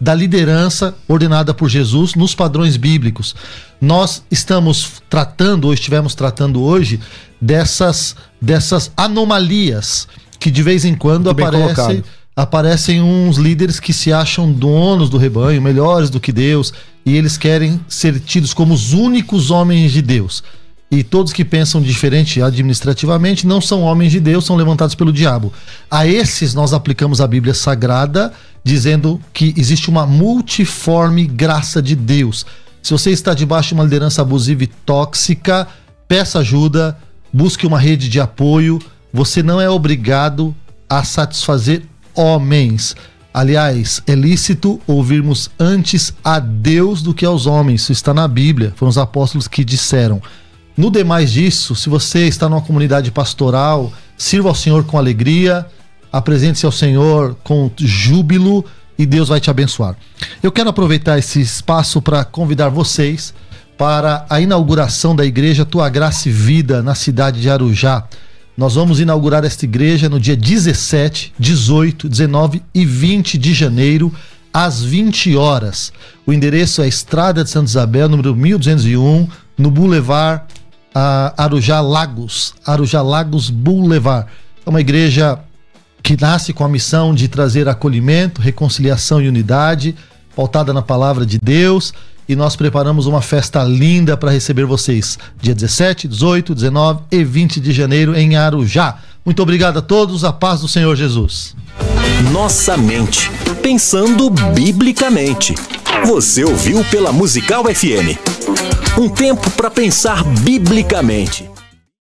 da liderança ordenada por Jesus nos padrões bíblicos. Nós estamos tratando, ou estivemos tratando hoje, dessas, dessas anomalias que de vez em quando aparecem aparecem uns líderes que se acham donos do rebanho, melhores do que Deus, e eles querem ser tidos como os únicos homens de Deus e todos que pensam diferente administrativamente não são homens de Deus, são levantados pelo diabo. A esses nós aplicamos a Bíblia Sagrada, dizendo que existe uma multiforme graça de Deus. Se você está debaixo de uma liderança abusiva e tóxica, peça ajuda, busque uma rede de apoio. Você não é obrigado a satisfazer homens. Aliás, é lícito ouvirmos antes a Deus do que aos homens. Isso está na Bíblia. Foram os apóstolos que disseram. No demais disso, se você está numa comunidade pastoral, sirva ao Senhor com alegria, apresente-se ao Senhor com júbilo e Deus vai te abençoar. Eu quero aproveitar esse espaço para convidar vocês para a inauguração da igreja Tua Graça e Vida na cidade de Arujá. Nós vamos inaugurar esta igreja no dia 17, 18, 19 e 20 de janeiro, às 20 horas. O endereço é Estrada de Santa Isabel, número 1201, no Boulevard Arujá Lagos, Arujá Lagos Boulevard. É uma igreja que nasce com a missão de trazer acolhimento, reconciliação e unidade, pautada na palavra de Deus. E nós preparamos uma festa linda para receber vocês, dia 17, 18, 19 e 20 de janeiro em Arujá. Muito obrigado a todos, a paz do Senhor Jesus. Nossa mente, pensando biblicamente. Você ouviu pela Musical FM. Um tempo para pensar biblicamente.